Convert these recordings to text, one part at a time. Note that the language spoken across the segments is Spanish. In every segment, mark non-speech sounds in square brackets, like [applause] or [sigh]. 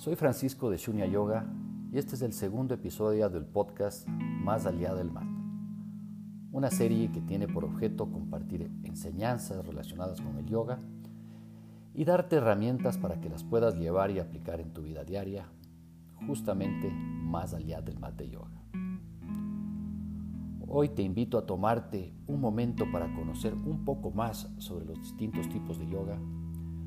Soy Francisco de Shunya Yoga y este es el segundo episodio del podcast Más allá del mat. Una serie que tiene por objeto compartir enseñanzas relacionadas con el yoga y darte herramientas para que las puedas llevar y aplicar en tu vida diaria, justamente más allá del mat de yoga. Hoy te invito a tomarte un momento para conocer un poco más sobre los distintos tipos de yoga,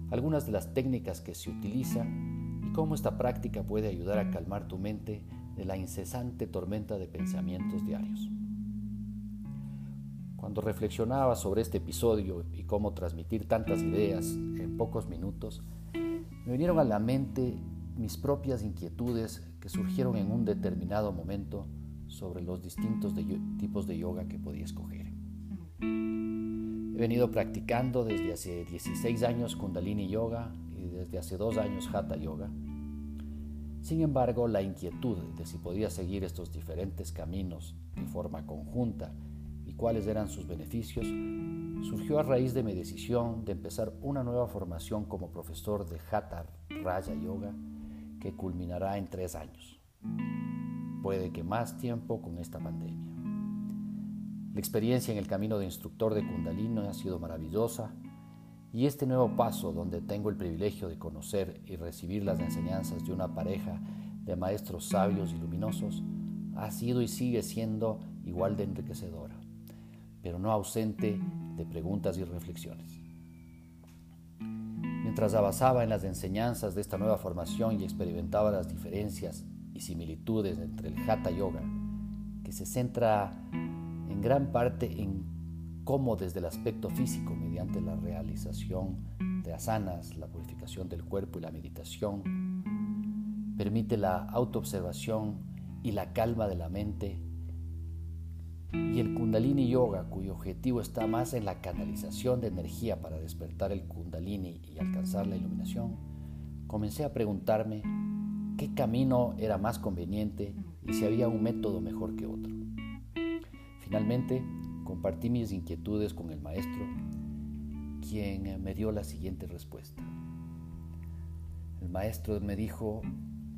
algunas de las técnicas que se utilizan cómo esta práctica puede ayudar a calmar tu mente de la incesante tormenta de pensamientos diarios. Cuando reflexionaba sobre este episodio y cómo transmitir tantas ideas en pocos minutos, me vinieron a la mente mis propias inquietudes que surgieron en un determinado momento sobre los distintos tipos de yoga que podía escoger. He venido practicando desde hace 16 años Kundalini Yoga desde hace dos años Hatha Yoga sin embargo, la inquietud de si podía seguir estos diferentes caminos de forma conjunta y cuáles eran sus beneficios surgió a raíz de mi decisión de empezar una nueva formación como profesor de Hatha Raya Yoga que culminará en tres años. Puede que más tiempo con esta pandemia. La experiencia en el camino de instructor de Kundalini ha sido maravillosa y este nuevo paso, donde tengo el privilegio de conocer y recibir las enseñanzas de una pareja de maestros sabios y luminosos, ha sido y sigue siendo igual de enriquecedora, pero no ausente de preguntas y reflexiones. Mientras avanzaba en las enseñanzas de esta nueva formación y experimentaba las diferencias y similitudes entre el Hatha Yoga, que se centra en gran parte en cómo desde el aspecto físico, mediante la realización de asanas, la purificación del cuerpo y la meditación, permite la autoobservación y la calma de la mente, y el kundalini yoga, cuyo objetivo está más en la canalización de energía para despertar el kundalini y alcanzar la iluminación, comencé a preguntarme qué camino era más conveniente y si había un método mejor que otro. Finalmente, Compartí mis inquietudes con el maestro, quien me dio la siguiente respuesta. El maestro me dijo,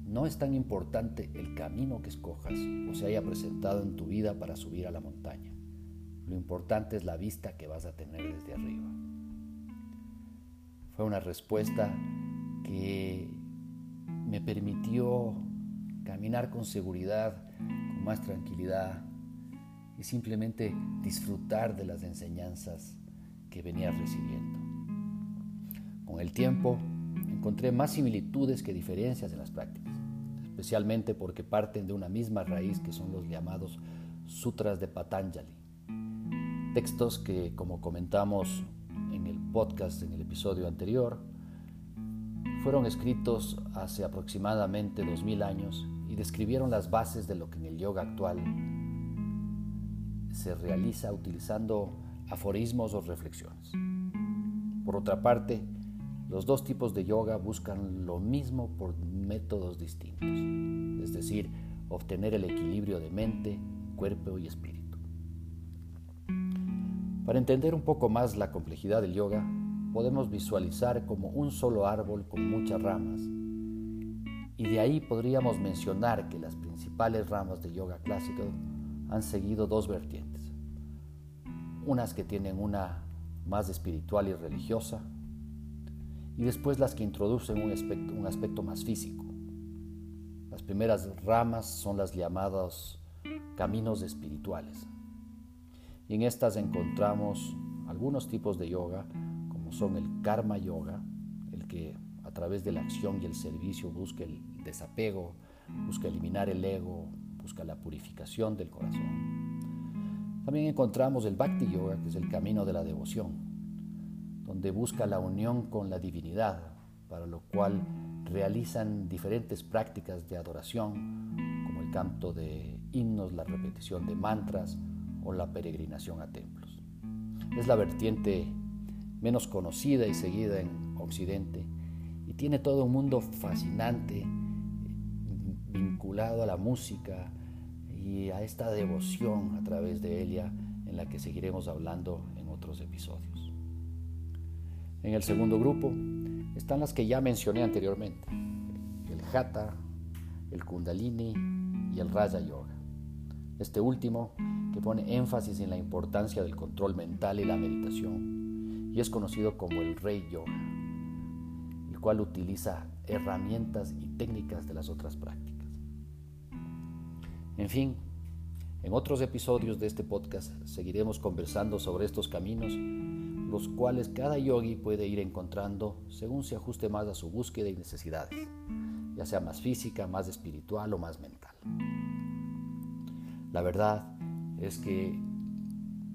no es tan importante el camino que escojas o se haya presentado en tu vida para subir a la montaña. Lo importante es la vista que vas a tener desde arriba. Fue una respuesta que me permitió caminar con seguridad, con más tranquilidad, y simplemente disfrutar de las enseñanzas que venía recibiendo. Con el tiempo encontré más similitudes que diferencias en las prácticas, especialmente porque parten de una misma raíz que son los llamados Sutras de Patanjali, textos que, como comentamos en el podcast en el episodio anterior, fueron escritos hace aproximadamente 2000 años y describieron las bases de lo que en el yoga actual se realiza utilizando aforismos o reflexiones. Por otra parte, los dos tipos de yoga buscan lo mismo por métodos distintos, es decir, obtener el equilibrio de mente, cuerpo y espíritu. Para entender un poco más la complejidad del yoga, podemos visualizar como un solo árbol con muchas ramas, y de ahí podríamos mencionar que las principales ramas de yoga clásico han seguido dos vertientes. Unas que tienen una más espiritual y religiosa y después las que introducen un aspecto, más físico. Las primeras ramas son las llamadas caminos espirituales. Y en estas encontramos algunos tipos de yoga, como son el karma yoga, el que a través de la acción y el servicio busca el desapego, busca eliminar el ego, busca la purificación del corazón. También encontramos el Bhakti Yoga, que es el camino de la devoción, donde busca la unión con la divinidad, para lo cual realizan diferentes prácticas de adoración, como el canto de himnos, la repetición de mantras o la peregrinación a templos. Es la vertiente menos conocida y seguida en Occidente y tiene todo un mundo fascinante vinculado a la música y a esta devoción a través de ella en la que seguiremos hablando en otros episodios. En el segundo grupo están las que ya mencioné anteriormente, el Hatha, el Kundalini y el Raja Yoga. Este último que pone énfasis en la importancia del control mental y la meditación y es conocido como el Rey Yoga, el cual utiliza herramientas y técnicas de las otras prácticas. En fin, en otros episodios de este podcast seguiremos conversando sobre estos caminos, los cuales cada yogi puede ir encontrando según se ajuste más a su búsqueda y necesidades, ya sea más física, más espiritual o más mental. La verdad es que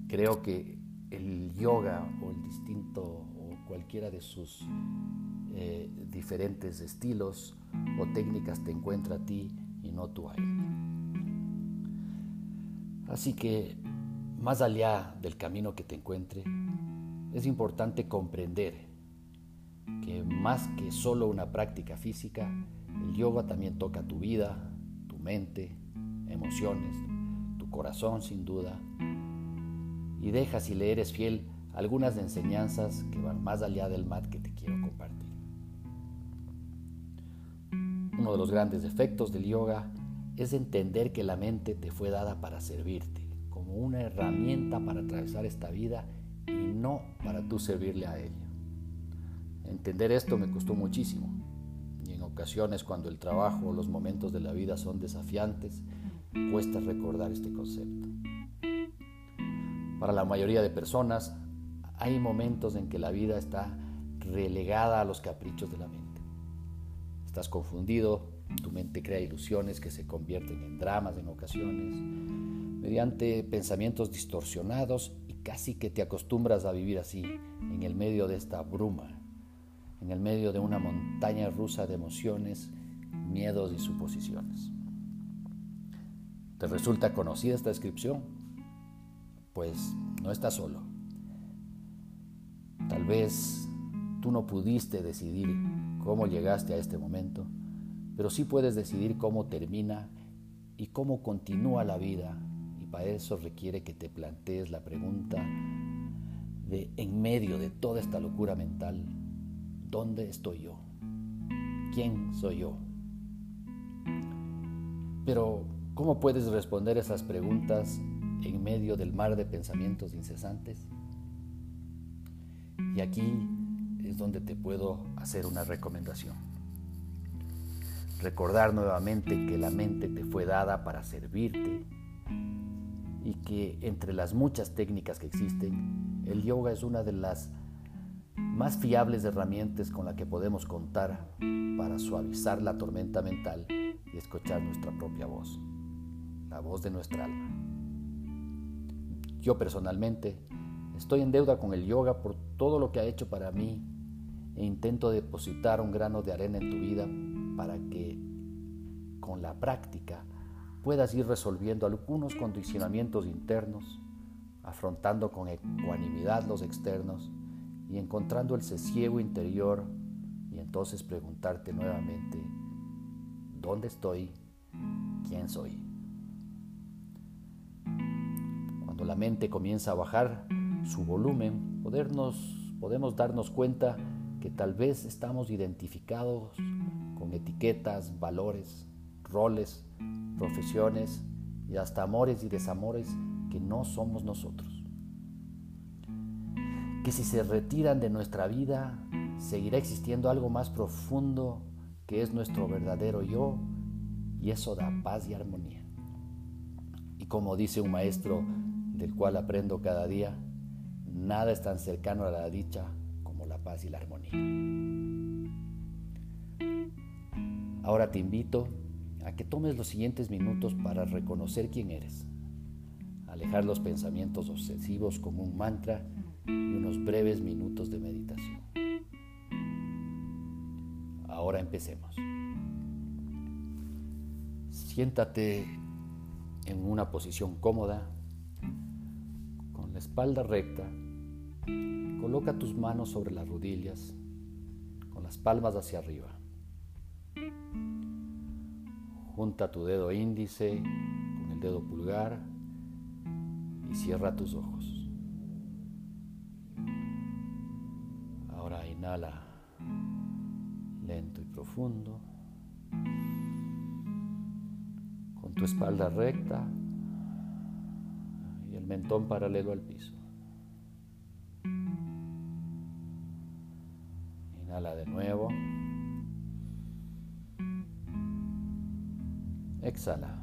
creo que el yoga o el distinto o cualquiera de sus eh, diferentes estilos o técnicas te encuentra a ti y no tú a él. Así que, más allá del camino que te encuentre, es importante comprender que más que solo una práctica física, el yoga también toca tu vida, tu mente, emociones, tu corazón sin duda, y deja si le eres fiel algunas enseñanzas que van más allá del mat que te quiero compartir. Uno de los grandes efectos del yoga es entender que la mente te fue dada para servirte, como una herramienta para atravesar esta vida y no para tú servirle a ella. Entender esto me costó muchísimo y en ocasiones cuando el trabajo o los momentos de la vida son desafiantes, cuesta recordar este concepto. Para la mayoría de personas hay momentos en que la vida está relegada a los caprichos de la mente. Estás confundido, tu mente crea ilusiones que se convierten en dramas en ocasiones, mediante pensamientos distorsionados y casi que te acostumbras a vivir así, en el medio de esta bruma, en el medio de una montaña rusa de emociones, miedos y suposiciones. ¿Te resulta conocida esta descripción? Pues no estás solo. Tal vez tú no pudiste decidir cómo llegaste a este momento pero sí puedes decidir cómo termina y cómo continúa la vida. Y para eso requiere que te plantees la pregunta de, en medio de toda esta locura mental, ¿dónde estoy yo? ¿Quién soy yo? Pero, ¿cómo puedes responder esas preguntas en medio del mar de pensamientos incesantes? Y aquí es donde te puedo hacer una recomendación. Recordar nuevamente que la mente te fue dada para servirte y que entre las muchas técnicas que existen, el yoga es una de las más fiables herramientas con la que podemos contar para suavizar la tormenta mental y escuchar nuestra propia voz, la voz de nuestra alma. Yo personalmente estoy en deuda con el yoga por todo lo que ha hecho para mí e intento depositar un grano de arena en tu vida para que con la práctica puedas ir resolviendo algunos condicionamientos internos, afrontando con ecuanimidad los externos y encontrando el sosiego interior y entonces preguntarte nuevamente, ¿dónde estoy? ¿Quién soy? Cuando la mente comienza a bajar su volumen, podernos, podemos darnos cuenta que tal vez estamos identificados con etiquetas, valores, roles, profesiones y hasta amores y desamores que no somos nosotros. Que si se retiran de nuestra vida, seguirá existiendo algo más profundo que es nuestro verdadero yo y eso da paz y armonía. Y como dice un maestro del cual aprendo cada día, nada es tan cercano a la dicha como la paz y la armonía. Ahora te invito a que tomes los siguientes minutos para reconocer quién eres, alejar los pensamientos obsesivos con un mantra y unos breves minutos de meditación. Ahora empecemos. Siéntate en una posición cómoda, con la espalda recta. Coloca tus manos sobre las rodillas, con las palmas hacia arriba. Junta tu dedo índice con el dedo pulgar y cierra tus ojos. Ahora inhala lento y profundo. Con tu espalda recta y el mentón paralelo al piso. Inhala de nuevo. Exhala.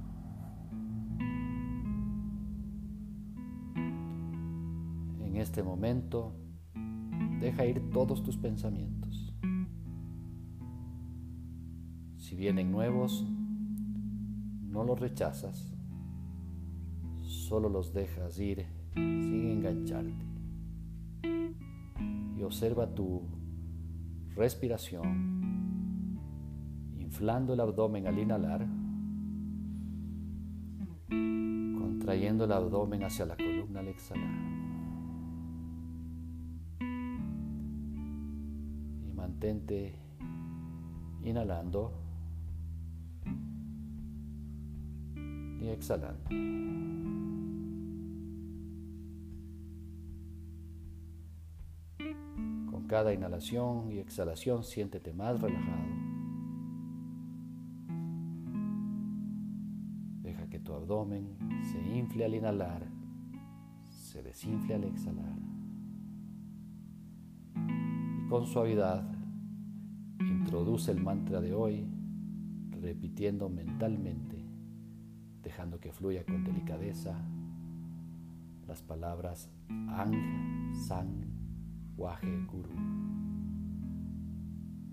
En este momento, deja ir todos tus pensamientos. Si vienen nuevos, no los rechazas, solo los dejas ir sin engancharte. Y observa tu respiración, inflando el abdomen al inhalar, contrayendo el abdomen hacia la columna al exhalar. Y mantente inhalando y exhalando. cada inhalación y exhalación siéntete más relajado. Se infle al inhalar, se desinfle al exhalar. Y con suavidad introduce el mantra de hoy repitiendo mentalmente, dejando que fluya con delicadeza las palabras Ang, Sang, Waje Guru.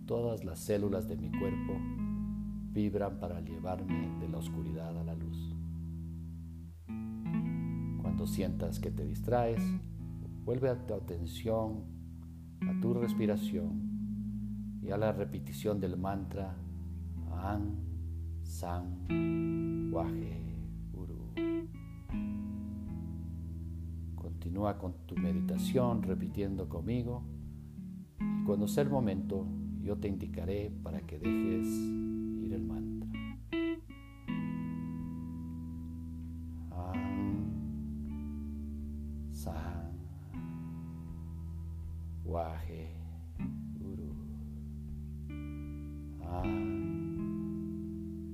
Todas las células de mi cuerpo vibran para llevarme de la oscuridad a la luz. Cuando sientas que te distraes, vuelve a tu atención a tu respiración y a la repetición del mantra An San Waje Continúa con tu meditación repitiendo conmigo y cuando sea el momento yo te indicaré para que dejes ir el mantra. Waje Guru.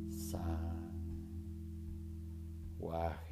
San Waje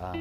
Sa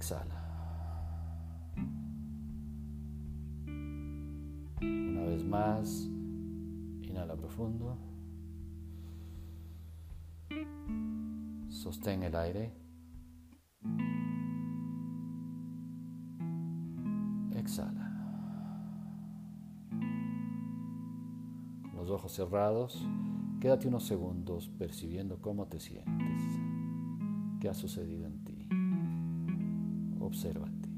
Exhala. Una vez más, inhala profundo. Sostén el aire. Exhala. Con los ojos cerrados, quédate unos segundos percibiendo cómo te sientes. ¿Qué ha sucedido? Obsérvate.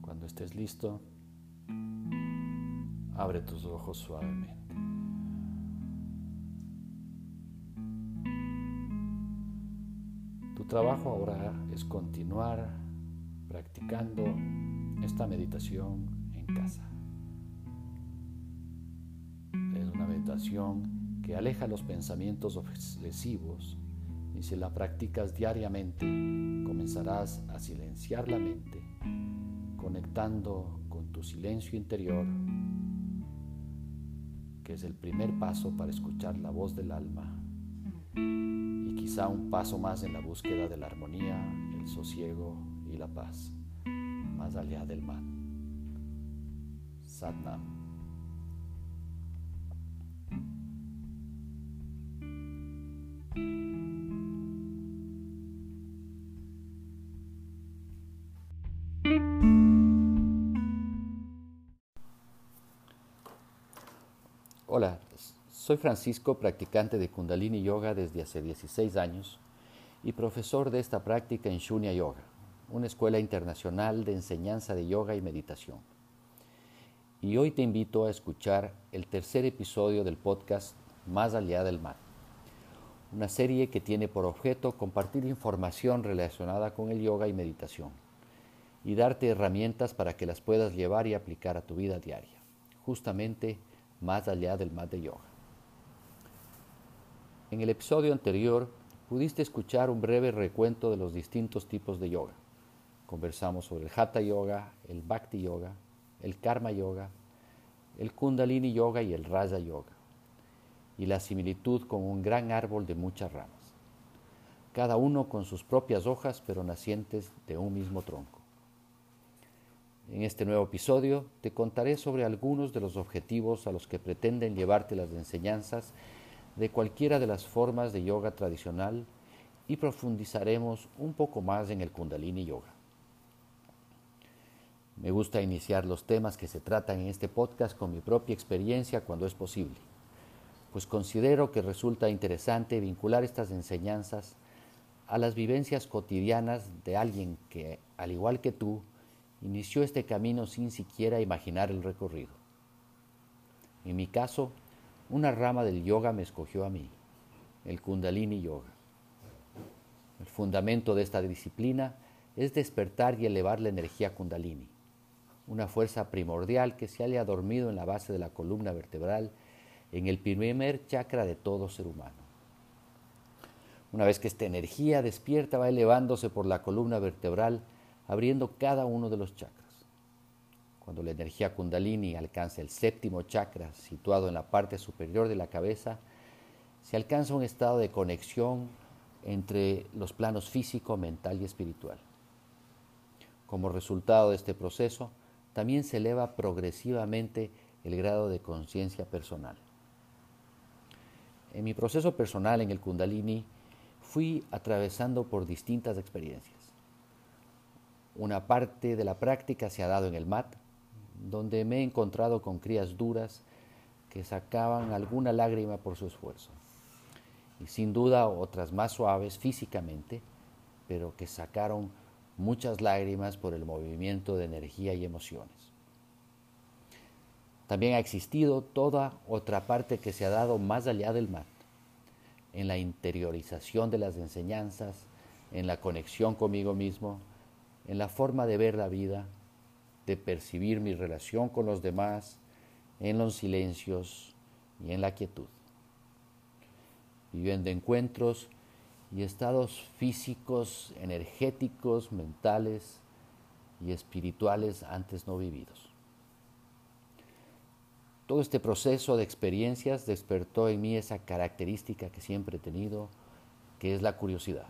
Cuando estés listo, abre tus ojos suavemente. Tu trabajo ahora es continuar practicando esta meditación en casa. Es una meditación que aleja los pensamientos obsesivos y si la practicas diariamente comenzarás a silenciar la mente, conectando con tu silencio interior, que es el primer paso para escuchar la voz del alma y quizá un paso más en la búsqueda de la armonía, el sosiego y la paz, más allá del mal. Satnam. Soy Francisco, practicante de Kundalini Yoga desde hace 16 años y profesor de esta práctica en Shunya Yoga, una escuela internacional de enseñanza de yoga y meditación. Y hoy te invito a escuchar el tercer episodio del podcast Más allá del mar, una serie que tiene por objeto compartir información relacionada con el yoga y meditación y darte herramientas para que las puedas llevar y aplicar a tu vida diaria, justamente más allá del mat de yoga. En el episodio anterior pudiste escuchar un breve recuento de los distintos tipos de yoga. Conversamos sobre el Hatha Yoga, el Bhakti Yoga, el Karma Yoga, el Kundalini Yoga y el Raja Yoga, y la similitud con un gran árbol de muchas ramas, cada uno con sus propias hojas pero nacientes de un mismo tronco. En este nuevo episodio te contaré sobre algunos de los objetivos a los que pretenden llevarte las enseñanzas de cualquiera de las formas de yoga tradicional y profundizaremos un poco más en el kundalini yoga. Me gusta iniciar los temas que se tratan en este podcast con mi propia experiencia cuando es posible, pues considero que resulta interesante vincular estas enseñanzas a las vivencias cotidianas de alguien que, al igual que tú, inició este camino sin siquiera imaginar el recorrido. En mi caso, una rama del yoga me escogió a mí, el kundalini yoga. El fundamento de esta disciplina es despertar y elevar la energía kundalini, una fuerza primordial que se halla dormido en la base de la columna vertebral en el primer chakra de todo ser humano. Una vez que esta energía despierta va elevándose por la columna vertebral, abriendo cada uno de los chakras. Cuando la energía kundalini alcanza el séptimo chakra, situado en la parte superior de la cabeza, se alcanza un estado de conexión entre los planos físico, mental y espiritual. Como resultado de este proceso, también se eleva progresivamente el grado de conciencia personal. En mi proceso personal en el kundalini fui atravesando por distintas experiencias. Una parte de la práctica se ha dado en el mat, donde me he encontrado con crías duras que sacaban alguna lágrima por su esfuerzo. Y sin duda otras más suaves físicamente, pero que sacaron muchas lágrimas por el movimiento de energía y emociones. También ha existido toda otra parte que se ha dado más allá del mat, en la interiorización de las enseñanzas, en la conexión conmigo mismo, en la forma de ver la vida, de percibir mi relación con los demás, en los silencios y en la quietud. Viviendo encuentros y estados físicos, energéticos, mentales y espirituales antes no vividos. Todo este proceso de experiencias despertó en mí esa característica que siempre he tenido, que es la curiosidad.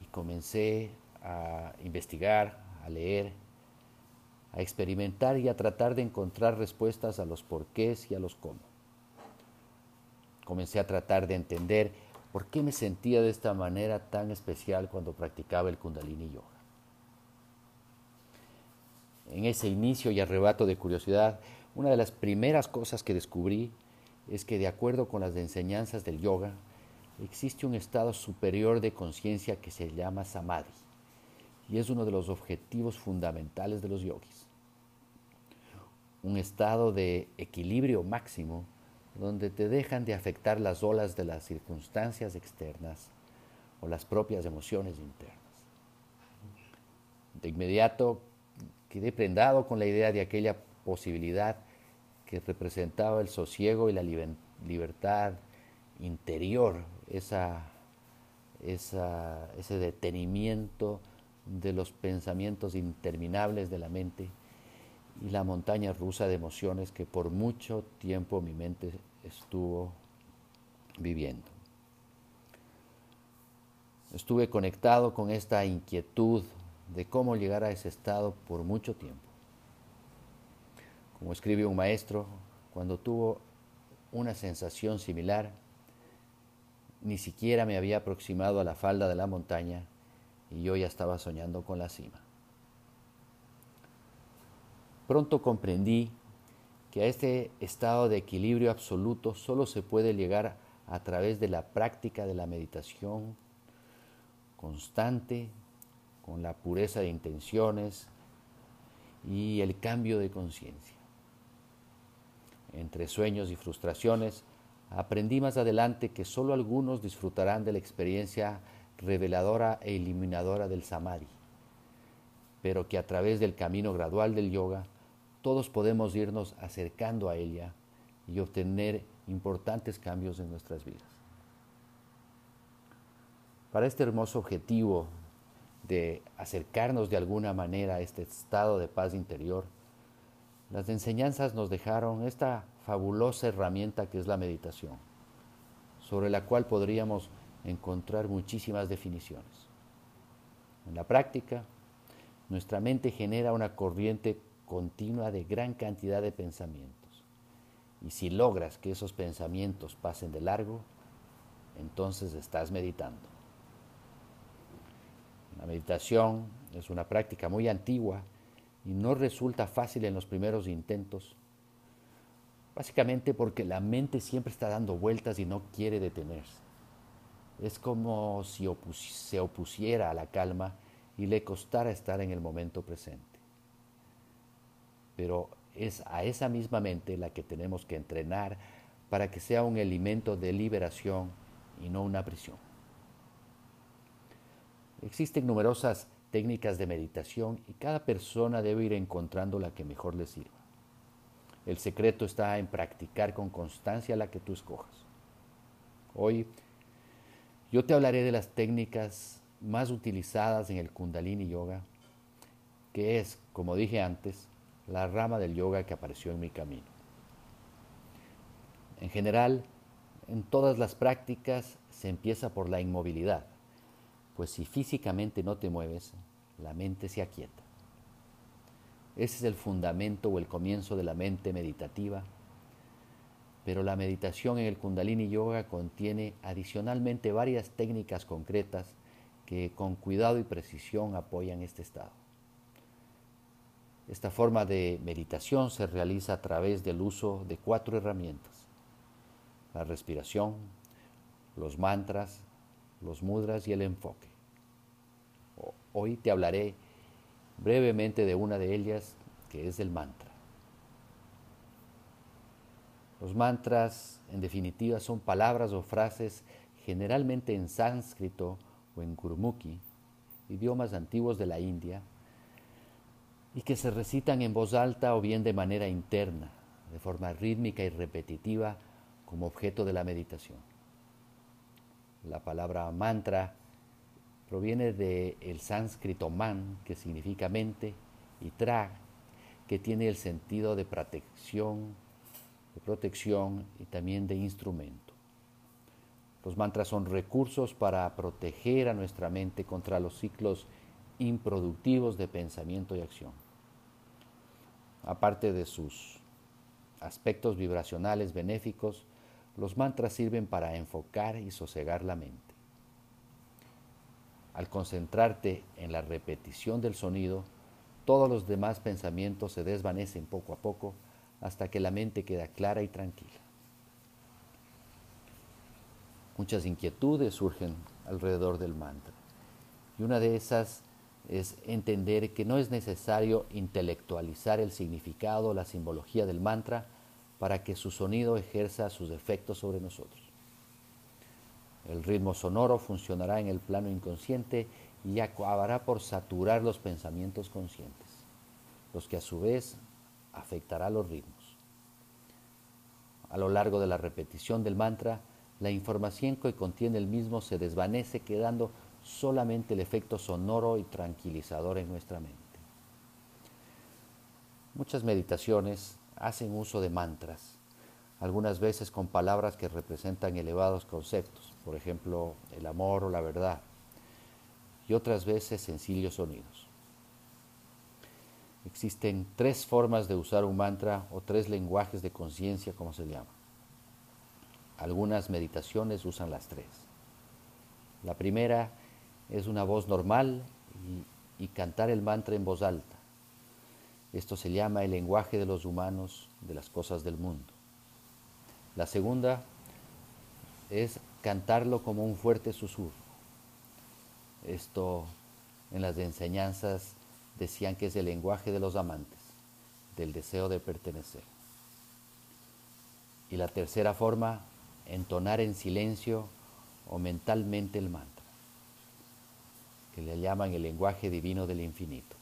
Y comencé a investigar, a leer, a experimentar y a tratar de encontrar respuestas a los porqués y a los cómo. Comencé a tratar de entender por qué me sentía de esta manera tan especial cuando practicaba el kundalini yoga. En ese inicio y arrebato de curiosidad, una de las primeras cosas que descubrí es que de acuerdo con las enseñanzas del yoga, existe un estado superior de conciencia que se llama samadhi y es uno de los objetivos fundamentales de los yogis. Un estado de equilibrio máximo donde te dejan de afectar las olas de las circunstancias externas o las propias emociones internas. De inmediato quedé prendado con la idea de aquella posibilidad que representaba el sosiego y la libertad interior, esa, ese detenimiento de los pensamientos interminables de la mente y la montaña rusa de emociones que por mucho tiempo mi mente estuvo viviendo. Estuve conectado con esta inquietud de cómo llegar a ese estado por mucho tiempo. Como escribe un maestro, cuando tuvo una sensación similar, ni siquiera me había aproximado a la falda de la montaña y yo ya estaba soñando con la cima. Pronto comprendí que a este estado de equilibrio absoluto solo se puede llegar a través de la práctica de la meditación constante, con la pureza de intenciones y el cambio de conciencia. Entre sueños y frustraciones, aprendí más adelante que solo algunos disfrutarán de la experiencia reveladora e eliminadora del samadhi, pero que a través del camino gradual del yoga todos podemos irnos acercando a ella y obtener importantes cambios en nuestras vidas. Para este hermoso objetivo de acercarnos de alguna manera a este estado de paz interior, las enseñanzas nos dejaron esta fabulosa herramienta que es la meditación, sobre la cual podríamos encontrar muchísimas definiciones. En la práctica, nuestra mente genera una corriente continua de gran cantidad de pensamientos. Y si logras que esos pensamientos pasen de largo, entonces estás meditando. La meditación es una práctica muy antigua y no resulta fácil en los primeros intentos, básicamente porque la mente siempre está dando vueltas y no quiere detenerse. Es como si se opusiera a la calma y le costara estar en el momento presente. Pero es a esa misma mente la que tenemos que entrenar para que sea un elemento de liberación y no una prisión. Existen numerosas técnicas de meditación y cada persona debe ir encontrando la que mejor le sirva. El secreto está en practicar con constancia la que tú escojas. Hoy yo te hablaré de las técnicas más utilizadas en el Kundalini Yoga, que es, como dije antes, la rama del yoga que apareció en mi camino. En general, en todas las prácticas se empieza por la inmovilidad, pues si físicamente no te mueves, la mente se aquieta. Ese es el fundamento o el comienzo de la mente meditativa, pero la meditación en el kundalini yoga contiene adicionalmente varias técnicas concretas que con cuidado y precisión apoyan este estado. Esta forma de meditación se realiza a través del uso de cuatro herramientas. La respiración, los mantras, los mudras y el enfoque. Hoy te hablaré brevemente de una de ellas, que es el mantra. Los mantras, en definitiva, son palabras o frases generalmente en sánscrito o en gurmukhi, idiomas antiguos de la India, y que se recitan en voz alta o bien de manera interna, de forma rítmica y repetitiva como objeto de la meditación. La palabra mantra proviene del sánscrito man, que significa mente, y tra, que tiene el sentido de protección, de protección y también de instrumento. Los mantras son recursos para proteger a nuestra mente contra los ciclos improductivos de pensamiento y acción. Aparte de sus aspectos vibracionales benéficos, los mantras sirven para enfocar y sosegar la mente. Al concentrarte en la repetición del sonido, todos los demás pensamientos se desvanecen poco a poco hasta que la mente queda clara y tranquila. Muchas inquietudes surgen alrededor del mantra y una de esas es entender que no es necesario intelectualizar el significado o la simbología del mantra para que su sonido ejerza sus efectos sobre nosotros. El ritmo sonoro funcionará en el plano inconsciente y acabará por saturar los pensamientos conscientes, los que a su vez afectará los ritmos. A lo largo de la repetición del mantra, la información que contiene el mismo se desvanece quedando solamente el efecto sonoro y tranquilizador en nuestra mente. Muchas meditaciones hacen uso de mantras, algunas veces con palabras que representan elevados conceptos, por ejemplo, el amor o la verdad, y otras veces sencillos sonidos. Existen tres formas de usar un mantra o tres lenguajes de conciencia, como se llama. Algunas meditaciones usan las tres. La primera es una voz normal y, y cantar el mantra en voz alta. Esto se llama el lenguaje de los humanos, de las cosas del mundo. La segunda es cantarlo como un fuerte susurro. Esto en las enseñanzas decían que es el lenguaje de los amantes, del deseo de pertenecer. Y la tercera forma, entonar en silencio o mentalmente el mantra, que le llaman el lenguaje divino del infinito.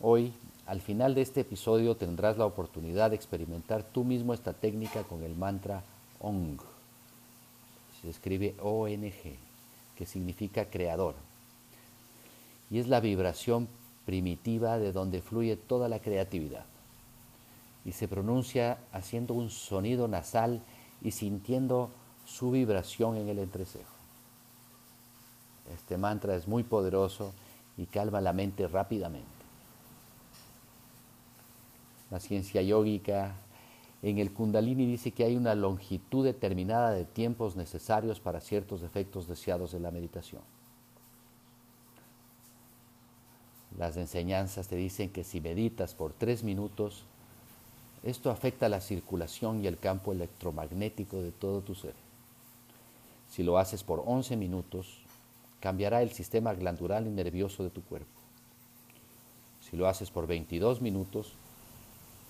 Hoy, al final de este episodio, tendrás la oportunidad de experimentar tú mismo esta técnica con el mantra ONG. Se escribe ONG, que significa creador. Y es la vibración primitiva de donde fluye toda la creatividad. Y se pronuncia haciendo un sonido nasal y sintiendo su vibración en el entrecejo. Este mantra es muy poderoso y calma la mente rápidamente la ciencia yógica, en el Kundalini dice que hay una longitud determinada de tiempos necesarios para ciertos efectos deseados de la meditación. Las enseñanzas te dicen que si meditas por tres minutos, esto afecta la circulación y el campo electromagnético de todo tu ser. Si lo haces por 11 minutos, cambiará el sistema glandular y nervioso de tu cuerpo. Si lo haces por 22 minutos,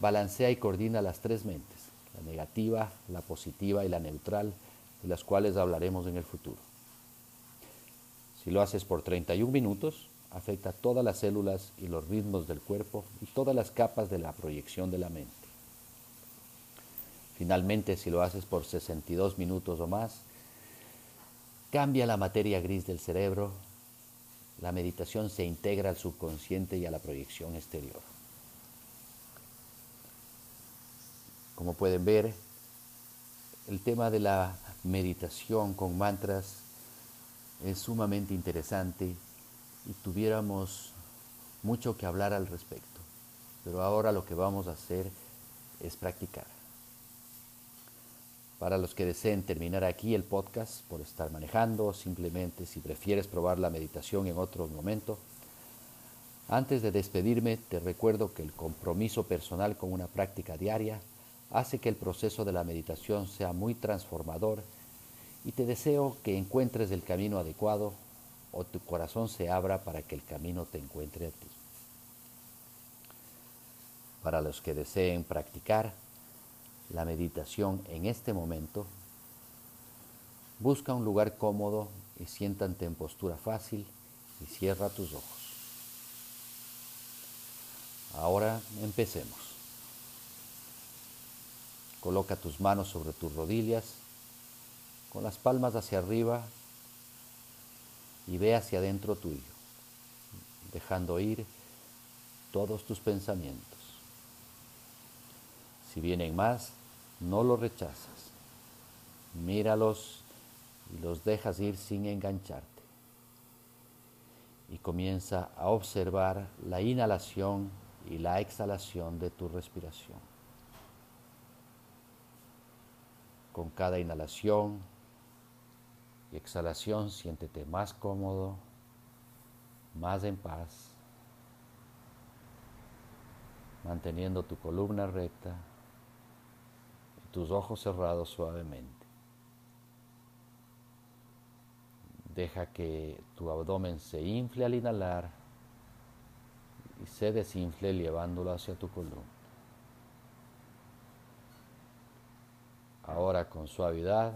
balancea y coordina las tres mentes, la negativa, la positiva y la neutral, de las cuales hablaremos en el futuro. Si lo haces por 31 minutos, afecta todas las células y los ritmos del cuerpo y todas las capas de la proyección de la mente. Finalmente, si lo haces por 62 minutos o más, cambia la materia gris del cerebro, la meditación se integra al subconsciente y a la proyección exterior. Como pueden ver, el tema de la meditación con mantras es sumamente interesante y tuviéramos mucho que hablar al respecto. Pero ahora lo que vamos a hacer es practicar. Para los que deseen terminar aquí el podcast por estar manejando, simplemente si prefieres probar la meditación en otro momento, antes de despedirme te recuerdo que el compromiso personal con una práctica diaria hace que el proceso de la meditación sea muy transformador y te deseo que encuentres el camino adecuado o tu corazón se abra para que el camino te encuentre a ti. Para los que deseen practicar la meditación en este momento, busca un lugar cómodo y siéntate en postura fácil y cierra tus ojos. Ahora empecemos. Coloca tus manos sobre tus rodillas con las palmas hacia arriba y ve hacia adentro tuyo, dejando ir todos tus pensamientos. Si vienen más, no los rechazas. Míralos y los dejas ir sin engancharte. Y comienza a observar la inhalación y la exhalación de tu respiración. Con cada inhalación exhalación siéntete más cómodo, más en paz, manteniendo tu columna recta y tus ojos cerrados suavemente. Deja que tu abdomen se infle al inhalar y se desinfle llevándolo hacia tu columna. Ahora con suavidad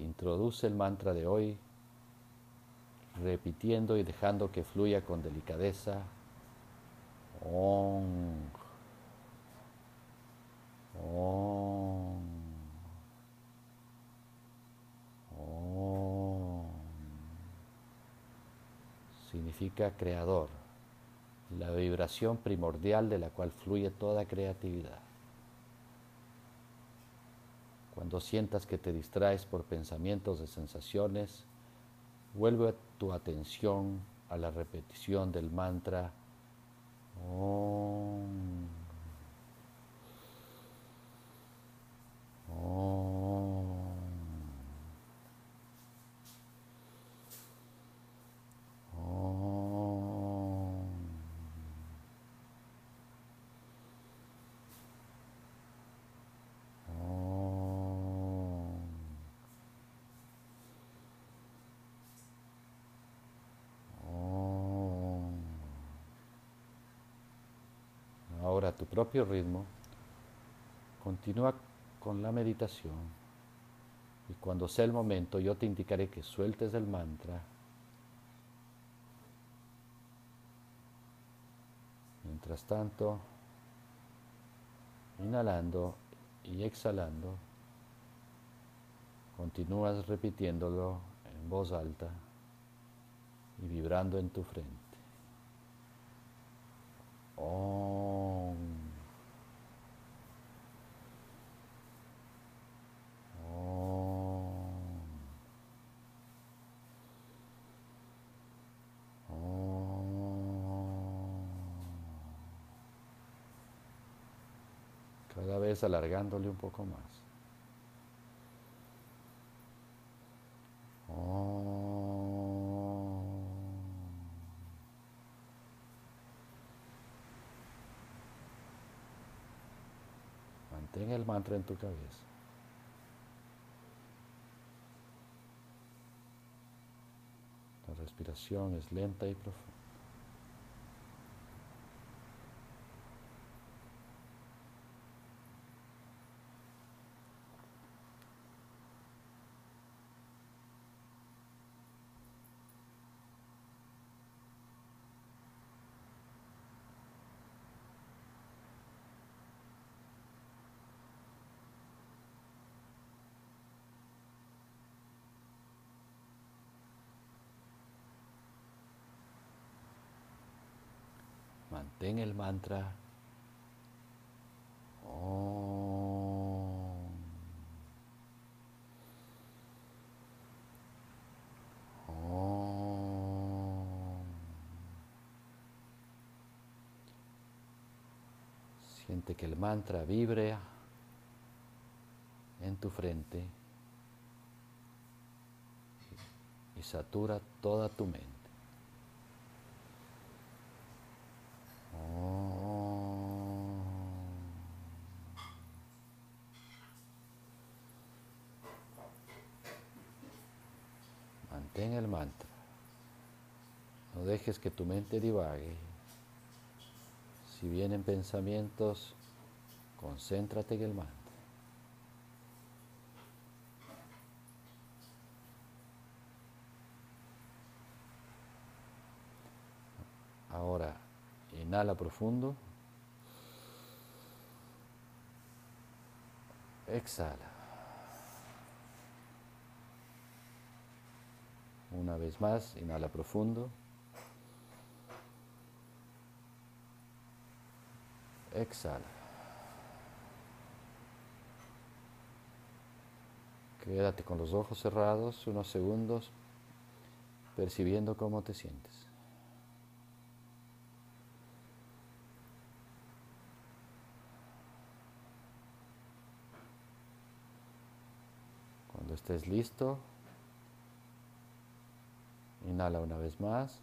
introduce el mantra de hoy, repitiendo y dejando que fluya con delicadeza. Om. Om. Om. Significa creador, la vibración primordial de la cual fluye toda creatividad. Cuando sientas que te distraes por pensamientos de sensaciones, vuelve tu atención a la repetición del mantra propio ritmo, continúa con la meditación y cuando sea el momento yo te indicaré que sueltes el mantra. Mientras tanto, inhalando y exhalando, continúas repitiéndolo en voz alta y vibrando en tu frente. Cada vez alargándole un poco más. Ten el mantra en tu cabeza. La respiración es lenta y profunda. Mantén el mantra. Siente que el mantra vibre en tu frente y satura toda tu mente. El mantra. No dejes que tu mente divague. Si vienen pensamientos, concéntrate en el mantra. Ahora, inhala profundo. Exhala. Una vez más, inhala profundo. Exhala. Quédate con los ojos cerrados unos segundos percibiendo cómo te sientes. Cuando estés listo, inhala una vez más.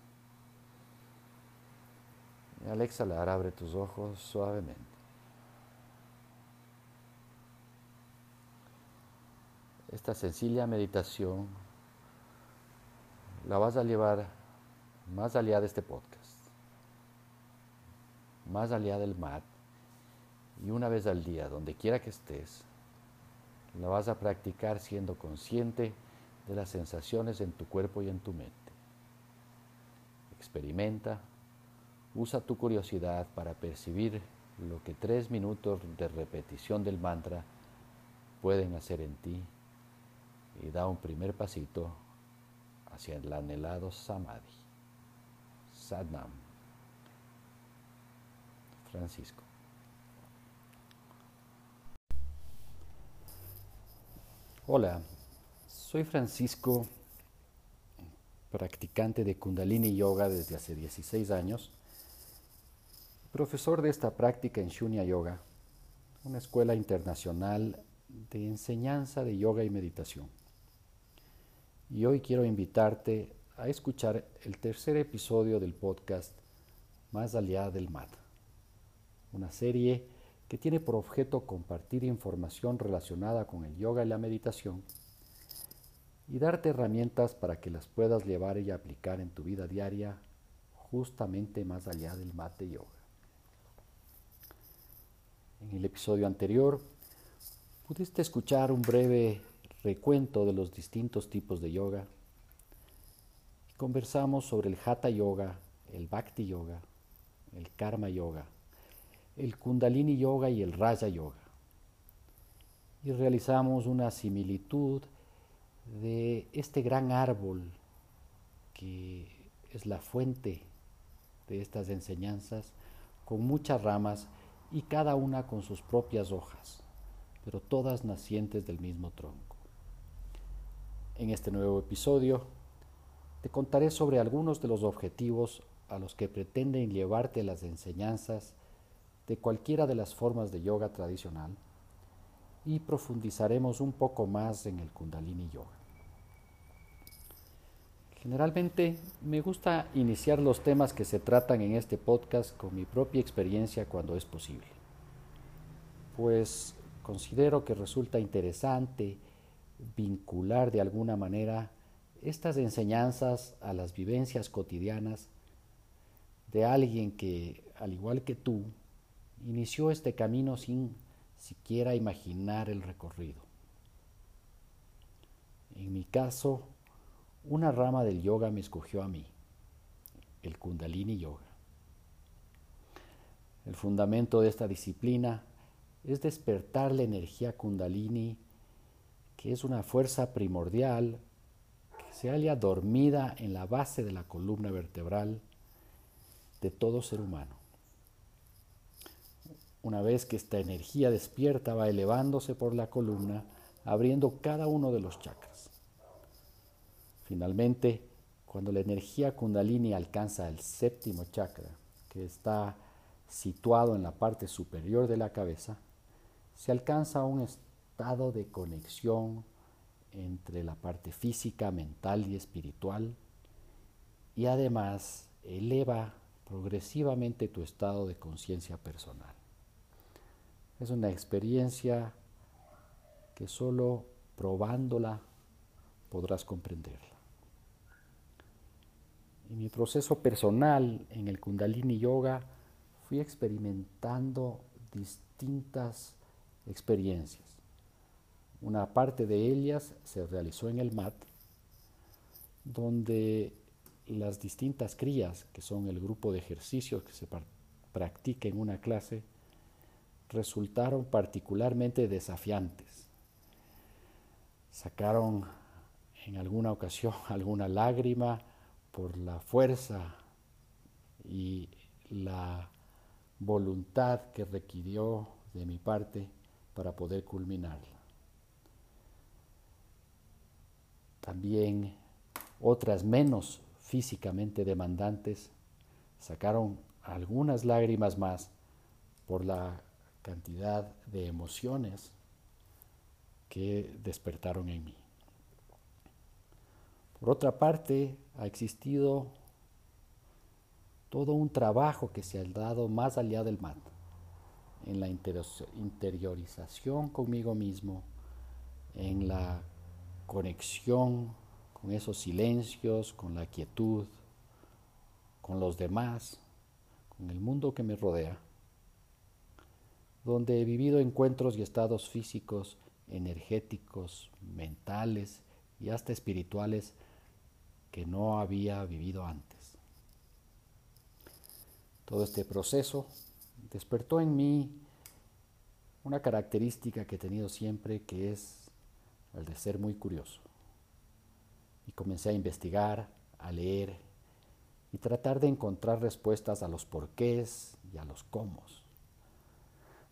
Y al exhalar, abre tus ojos suavemente. Esta sencilla meditación la vas a llevar más allá de este podcast, más allá del mat, y una vez al día, donde quiera que estés, la vas a practicar siendo consciente de las sensaciones en tu cuerpo y en tu mente. Experimenta, usa tu curiosidad para percibir lo que tres minutos de repetición del mantra pueden hacer en ti y da un primer pasito hacia el anhelado Samadhi. Sadnam. Francisco. Hola, soy Francisco, practicante de Kundalini Yoga desde hace 16 años, profesor de esta práctica en Shunya Yoga, una escuela internacional de enseñanza de yoga y meditación. Y hoy quiero invitarte a escuchar el tercer episodio del podcast Más allá del mat, una serie que tiene por objeto compartir información relacionada con el yoga y la meditación y darte herramientas para que las puedas llevar y aplicar en tu vida diaria justamente más allá del mat de yoga. En el episodio anterior pudiste escuchar un breve recuento de los distintos tipos de yoga. conversamos sobre el Hatha Yoga, el Bhakti Yoga, el Karma Yoga, el Kundalini Yoga y el Raja Yoga. Y realizamos una similitud de este gran árbol que es la fuente de estas enseñanzas, con muchas ramas y cada una con sus propias hojas, pero todas nacientes del mismo tronco. En este nuevo episodio te contaré sobre algunos de los objetivos a los que pretenden llevarte las enseñanzas de cualquiera de las formas de yoga tradicional y profundizaremos un poco más en el kundalini yoga. Generalmente me gusta iniciar los temas que se tratan en este podcast con mi propia experiencia cuando es posible, pues considero que resulta interesante vincular de alguna manera estas enseñanzas a las vivencias cotidianas de alguien que, al igual que tú, inició este camino sin siquiera imaginar el recorrido. En mi caso, una rama del yoga me escogió a mí, el kundalini yoga. El fundamento de esta disciplina es despertar la energía kundalini que es una fuerza primordial que se halla dormida en la base de la columna vertebral de todo ser humano. Una vez que esta energía despierta va elevándose por la columna, abriendo cada uno de los chakras. Finalmente, cuando la energía kundalini alcanza el séptimo chakra, que está situado en la parte superior de la cabeza, se alcanza un estado de conexión entre la parte física, mental y espiritual y además eleva progresivamente tu estado de conciencia personal. Es una experiencia que solo probándola podrás comprenderla. En mi proceso personal en el Kundalini Yoga fui experimentando distintas experiencias. Una parte de ellas se realizó en el MAT, donde las distintas crías, que son el grupo de ejercicios que se practica en una clase, resultaron particularmente desafiantes. Sacaron en alguna ocasión [laughs] alguna lágrima por la fuerza y la voluntad que requirió de mi parte para poder culminarla. También otras menos físicamente demandantes sacaron algunas lágrimas más por la cantidad de emociones que despertaron en mí. Por otra parte, ha existido todo un trabajo que se ha dado más allá del mar, en la interiorización conmigo mismo, en la conexión con esos silencios, con la quietud, con los demás, con el mundo que me rodea, donde he vivido encuentros y estados físicos, energéticos, mentales y hasta espirituales que no había vivido antes. Todo este proceso despertó en mí una característica que he tenido siempre, que es el de ser muy curioso. Y comencé a investigar, a leer y tratar de encontrar respuestas a los porqués y a los cómo.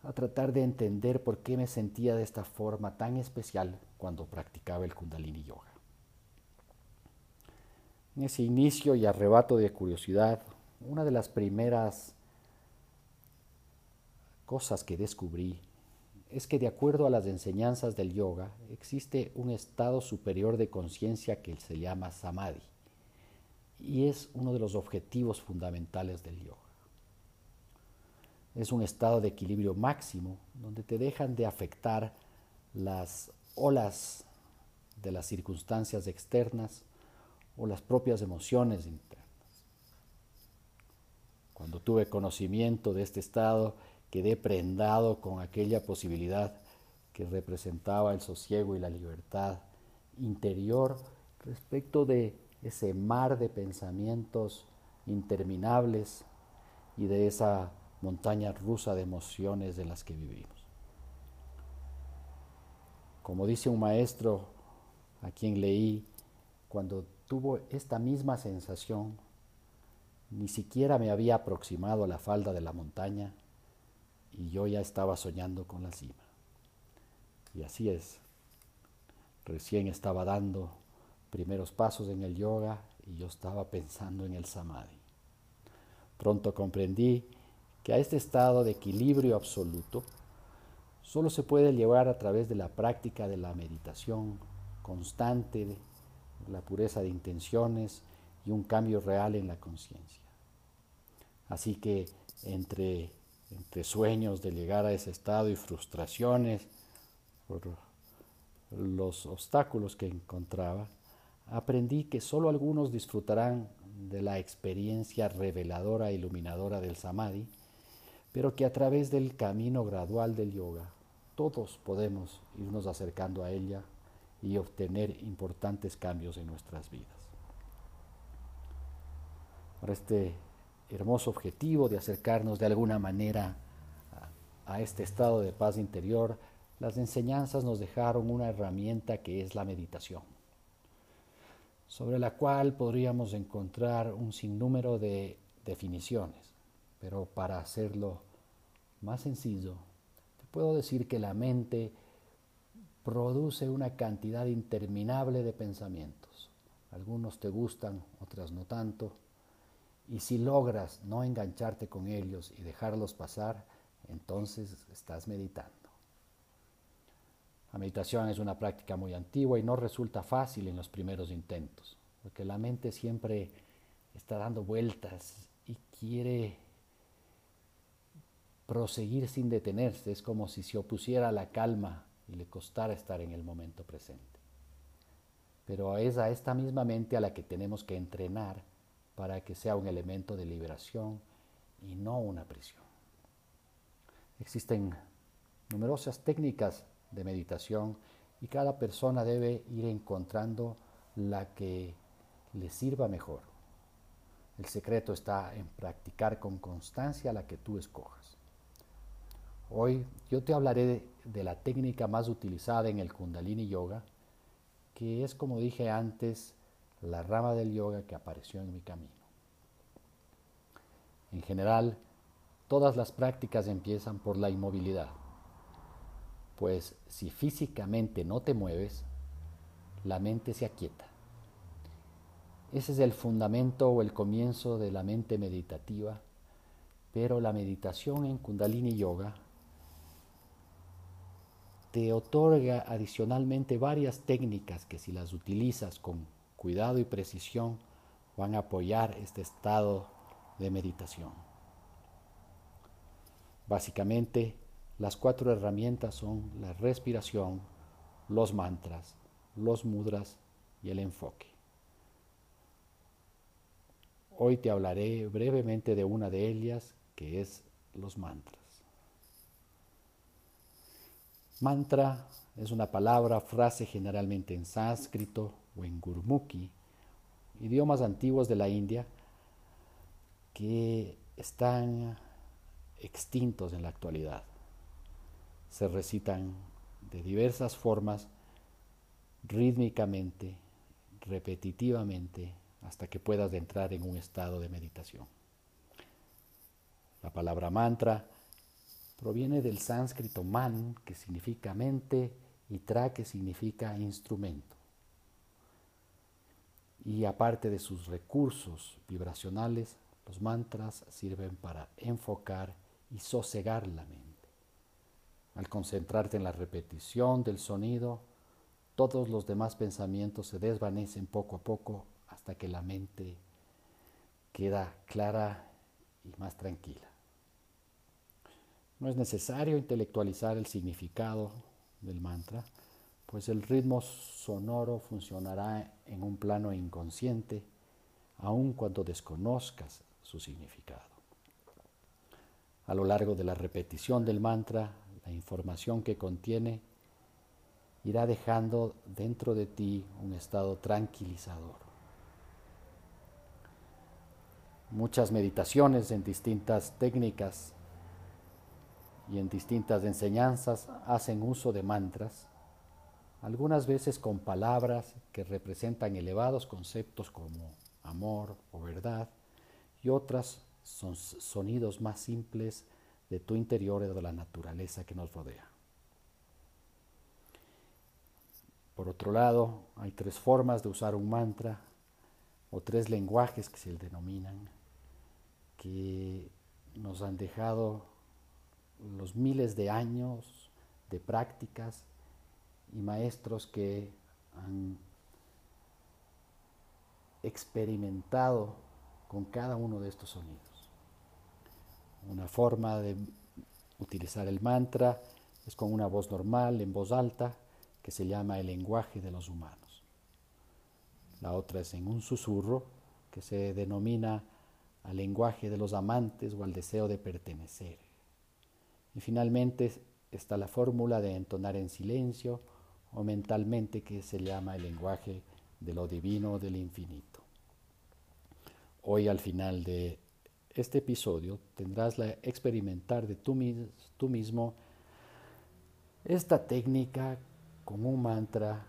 A tratar de entender por qué me sentía de esta forma tan especial cuando practicaba el kundalini yoga. Ese inicio y arrebato de curiosidad, una de las primeras cosas que descubrí es que de acuerdo a las enseñanzas del yoga existe un estado superior de conciencia que se llama samadhi y es uno de los objetivos fundamentales del yoga. Es un estado de equilibrio máximo donde te dejan de afectar las olas de las circunstancias externas o las propias emociones internas. Cuando tuve conocimiento de este estado, quedé prendado con aquella posibilidad que representaba el sosiego y la libertad interior respecto de ese mar de pensamientos interminables y de esa montaña rusa de emociones de las que vivimos. Como dice un maestro a quien leí, cuando tuvo esta misma sensación, ni siquiera me había aproximado a la falda de la montaña y yo ya estaba soñando con la cima. Y así es. Recién estaba dando primeros pasos en el yoga y yo estaba pensando en el samadhi. Pronto comprendí que a este estado de equilibrio absoluto solo se puede llevar a través de la práctica de la meditación constante, la pureza de intenciones y un cambio real en la conciencia. Así que entre entre sueños de llegar a ese estado y frustraciones por los obstáculos que encontraba, aprendí que solo algunos disfrutarán de la experiencia reveladora e iluminadora del samadhi, pero que a través del camino gradual del yoga todos podemos irnos acercando a ella y obtener importantes cambios en nuestras vidas. Para este hermoso objetivo de acercarnos de alguna manera a, este estado de paz interior, las enseñanzas nos dejaron una herramienta que es la meditación, sobre la cual podríamos encontrar un sinnúmero de definiciones, pero para hacerlo más sencillo, te puedo decir que la mente produce una cantidad interminable de pensamientos. Algunos te gustan, otras no tanto y si logras no engancharte con ellos y dejarlos pasar, entonces estás meditando. La meditación es una práctica muy antigua y no resulta fácil en los primeros intentos, porque la mente siempre está dando vueltas y quiere proseguir sin detenerse. Es como si se opusiera a la calma y le costara estar en el momento presente. Pero es a esta misma mente a la que tenemos que entrenar para que sea un elemento de liberación y no una prisión. Existen numerosas técnicas de meditación y cada persona debe ir encontrando la que le sirva mejor. El secreto está en practicar con constancia la que tú escojas. Hoy yo te hablaré de, la técnica más utilizada en el Kundalini Yoga que es, como dije antes, la rama del yoga que apareció en mi camino. En general, todas las prácticas empiezan por la inmovilidad, pues si físicamente no te mueves, la mente se aquieta. Ese es el fundamento o el comienzo de la mente meditativa, pero la meditación en Kundalini Yoga te otorga adicionalmente varias técnicas que si las utilizas con cuidado y precisión van a apoyar este estado de meditación. Básicamente, las cuatro herramientas son la respiración, los mantras, los mudras y el enfoque. Hoy te hablaré brevemente de una de ellas, que es los mantras. Mantra es una palabra, frase generalmente en sánscrito o en gurmukhi, idiomas antiguos de la India que están extintos en la actualidad. Se recitan de diversas formas, rítmicamente, repetitivamente, hasta que puedas entrar en un estado de meditación. La palabra mantra proviene del sánscrito man, que significa mente, y tra, que significa instrumento. Y aparte de sus recursos vibracionales, los mantras sirven para enfocar y sosegar la mente. Al concentrarte en la repetición del sonido, todos los demás pensamientos se desvanecen poco a poco hasta que la mente queda clara y más tranquila. No es necesario intelectualizar el significado del mantra, pues el ritmo sonoro funcionará en un plano inconsciente, aun cuando desconozcas su significado. A lo largo de la repetición del mantra, la información que contiene irá dejando dentro de ti un estado tranquilizador. Muchas meditaciones en distintas técnicas y en distintas enseñanzas hacen uso de mantras, algunas veces con palabras que representan elevados conceptos como amor o verdad, y otras son sonidos más simples de tu interior y de la naturaleza que nos rodea. Por otro lado, hay tres formas de usar un mantra o tres lenguajes que se denominan que nos han dejado los miles de años de prácticas y maestros que han experimentado con cada uno de estos sonidos. Una forma de utilizar el mantra es con una voz normal, en voz alta, que se llama el lenguaje de los humanos. La otra es en un susurro, que se denomina al lenguaje de los amantes o al deseo de pertenecer. Y finalmente está la fórmula de entonar en silencio o mentalmente que se llama el lenguaje de lo divino del infinito. Hoy al final de este episodio tendrás la experimentar de tú, tú mismo esta técnica con un mantra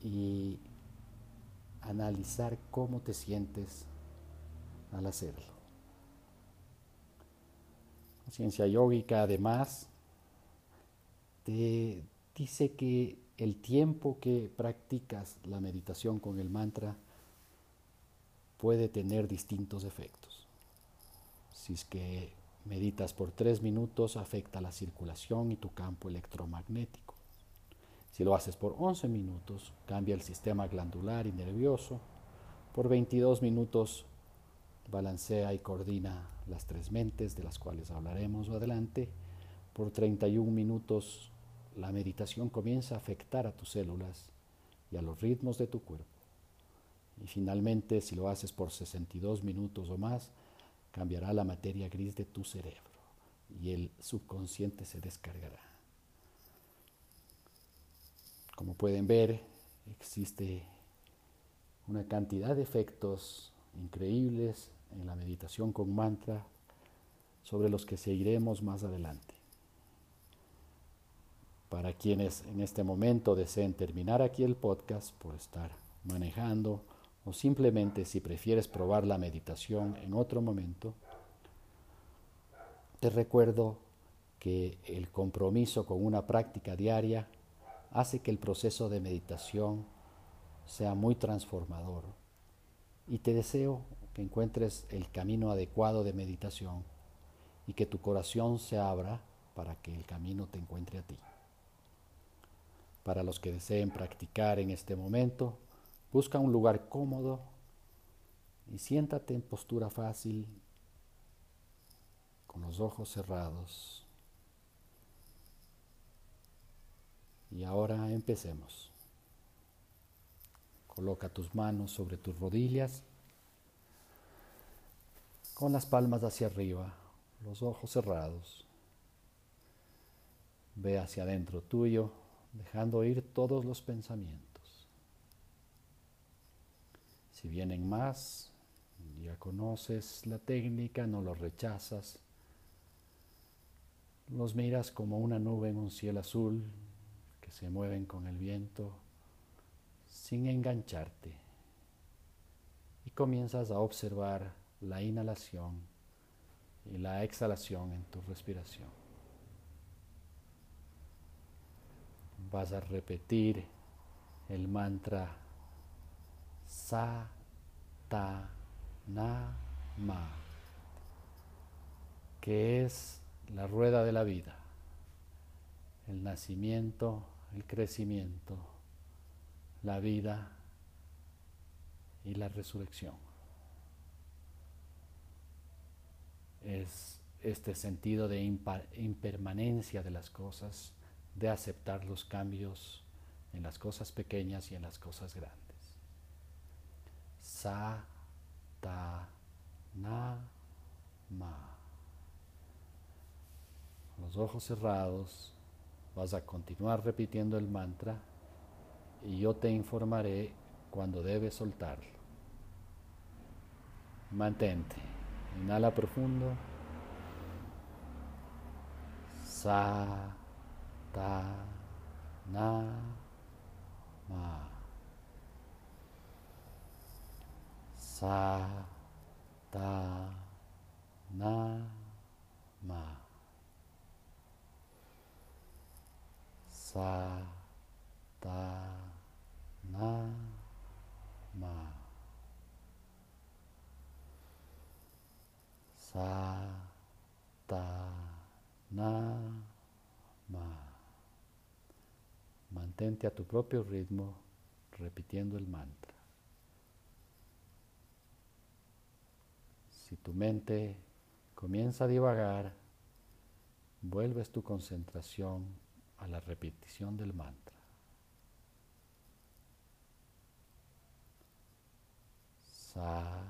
y analizar cómo te sientes al hacerlo. La ciencia yógica además te dice que el tiempo que practicas la meditación con el mantra puede tener distintos efectos. Si es que meditas por tres minutos, afecta la circulación y tu campo electromagnético. Si lo haces por 11 minutos, cambia el sistema glandular y nervioso. Por 22 minutos, balancea y coordina las tres mentes de las cuales hablaremos adelante. Por 31 minutos la meditación comienza a afectar a tus células y a los ritmos de tu cuerpo. Y finalmente, si lo haces por 62 minutos o más, cambiará la materia gris de tu cerebro y el subconsciente se descargará. Como pueden ver, existe una cantidad de efectos increíbles en la meditación con mantra sobre los que seguiremos más adelante. Para quienes en este momento deseen terminar aquí el podcast por estar manejando o simplemente si prefieres probar la meditación en otro momento, te recuerdo que el compromiso con una práctica diaria hace que el proceso de meditación sea muy transformador y te deseo que encuentres el camino adecuado de meditación y que tu corazón se abra para que el camino te encuentre a ti. Para los que deseen practicar en este momento, busca un lugar cómodo y siéntate en postura fácil con los ojos cerrados. Y ahora empecemos. Coloca tus manos sobre tus rodillas con las palmas hacia arriba, los ojos cerrados. Ve hacia adentro tuyo, dejando ir todos los pensamientos. Si vienen más, ya conoces la técnica, no los rechazas. Los miras como una nube en un cielo azul que se mueven con el viento sin engancharte y comienzas a observar la inhalación y la exhalación en tu respiración. Vas a repetir el mantra Sa Ta Na Ma, que es la rueda de la vida, el nacimiento, el crecimiento, la vida y la resurrección. Es este sentido de impermanencia de las cosas, de aceptar los cambios en las cosas pequeñas y en las cosas grandes. Sa, na, ma. Los ojos cerrados, vas a continuar repitiendo el mantra y yo te informaré cuando debes soltarlo. Mantente. Inhala profundo. Sa, ta, na, ma. Sa, ta, na, ma. Sa, ta, na, ma. Ta, na, ma. Mantente a tu propio ritmo repitiendo el mantra. Si tu mente comienza a divagar, vuelves tu concentración a la repetición del mantra. sa,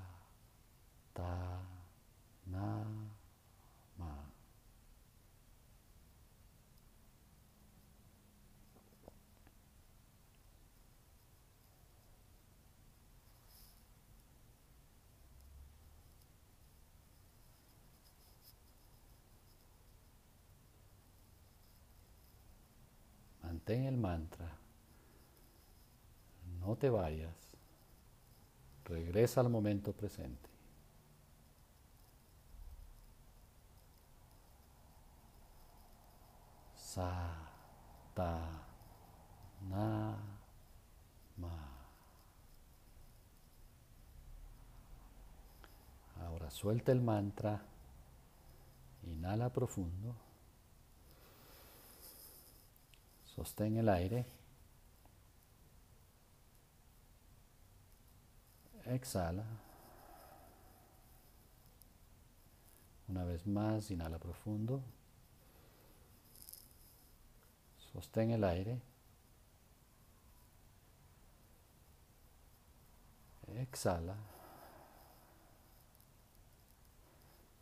Mantén el mantra. No te vayas. Regresa al momento presente. Sa, ta, na, ma. Ahora suelta el mantra. Inhala profundo. Sostén el aire. Exhala. Una vez más, inhala profundo. Sostén el aire. Exhala.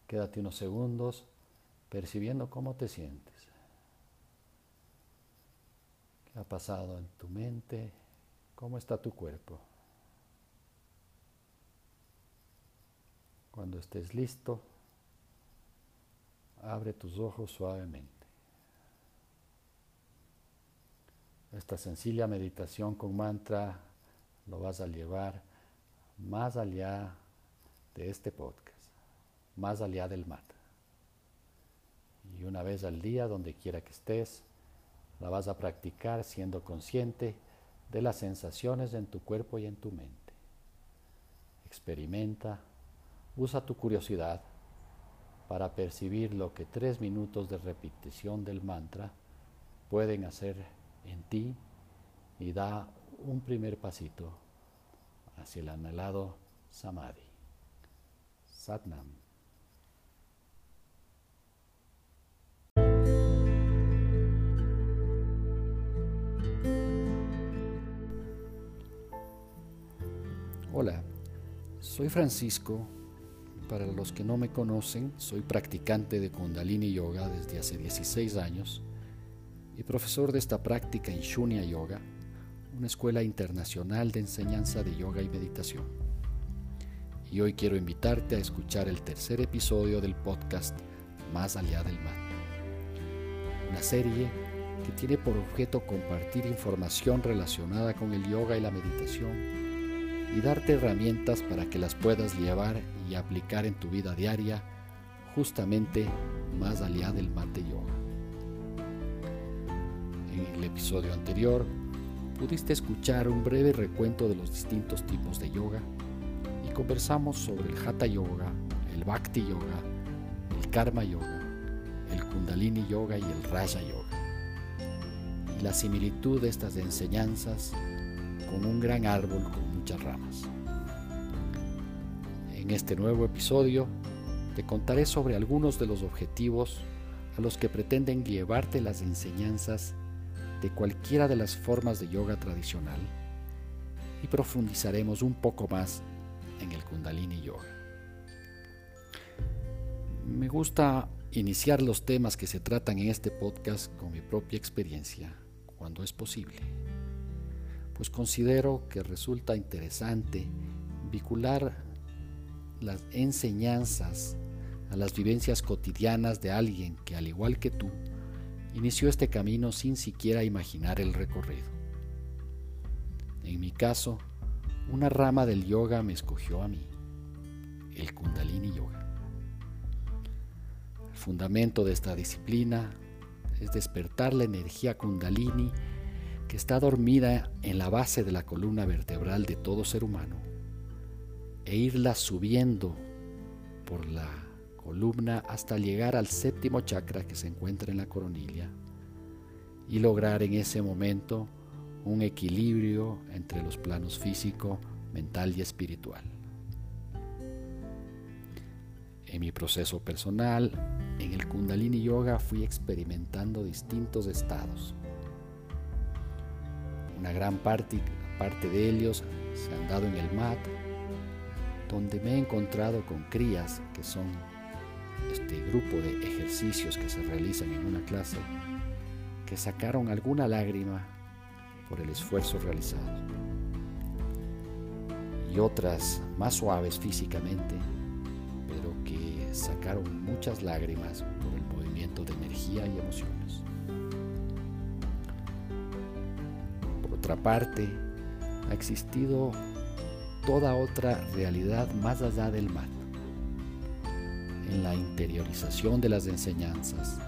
Quédate unos segundos percibiendo cómo te sientes. ¿Qué ha pasado en tu mente? ¿Cómo está tu cuerpo? Cuando estés listo, abre tus ojos suavemente. Esta sencilla meditación con mantra lo vas a llevar más allá de este podcast, más allá del mat. Y una vez al día, donde quiera que estés, la vas a practicar siendo consciente de las sensaciones en tu cuerpo y en tu mente. Experimenta, usa tu curiosidad para percibir lo que tres minutos de repetición del mantra pueden hacer en ti y da un primer pasito hacia el anhelado Samadhi. Satnam. Hola, soy Francisco. Para los que no me conocen, soy practicante de Kundalini Yoga desde hace 16 años y profesor de esta práctica en Shunya Yoga, una escuela internacional de enseñanza de yoga y meditación. Y hoy quiero invitarte a escuchar el tercer episodio del podcast Más allá del mar. Una serie que tiene por objeto compartir información relacionada con el yoga y la meditación y darte herramientas para que las puedas llevar y aplicar en tu vida diaria justamente más allá del mate yoga. El episodio anterior pudiste escuchar un breve recuento de los distintos tipos de yoga y conversamos sobre el Hatha Yoga, el Bhakti Yoga, el Karma Yoga, el Kundalini Yoga y el Raja Yoga. Y la similitud de estas enseñanzas con un gran árbol con muchas ramas. En este nuevo episodio te contaré sobre algunos de los objetivos a los que pretenden llevarte las enseñanzas de cualquiera de las formas de yoga tradicional y profundizaremos un poco más en el kundalini yoga. Me gusta iniciar los temas que se tratan en este podcast con mi propia experiencia, cuando es posible, pues considero que resulta interesante vincular las enseñanzas a las vivencias cotidianas de alguien que, al igual que tú, inició este camino sin siquiera imaginar el recorrido. En mi caso, una rama del yoga me escogió a mí, el kundalini yoga. El fundamento de esta disciplina es despertar la energía kundalini que está dormida en la base de la columna vertebral de todo ser humano e irla subiendo por la columna hasta llegar al séptimo chakra que se encuentra en la coronilla y lograr en ese momento un equilibrio entre los planos físico, mental y espiritual. En mi proceso personal, en el Kundalini Yoga fui experimentando distintos estados. Una gran parte, parte de ellos se han dado en el mat, donde me he encontrado con crías que son este grupo de ejercicios que se realizan en una clase que sacaron alguna lágrima por el esfuerzo realizado y otras más suaves físicamente pero que sacaron muchas lágrimas por el movimiento de energía y emociones. Por otra parte, ha existido toda otra realidad más allá del mal en la interiorización de las enseñanzas,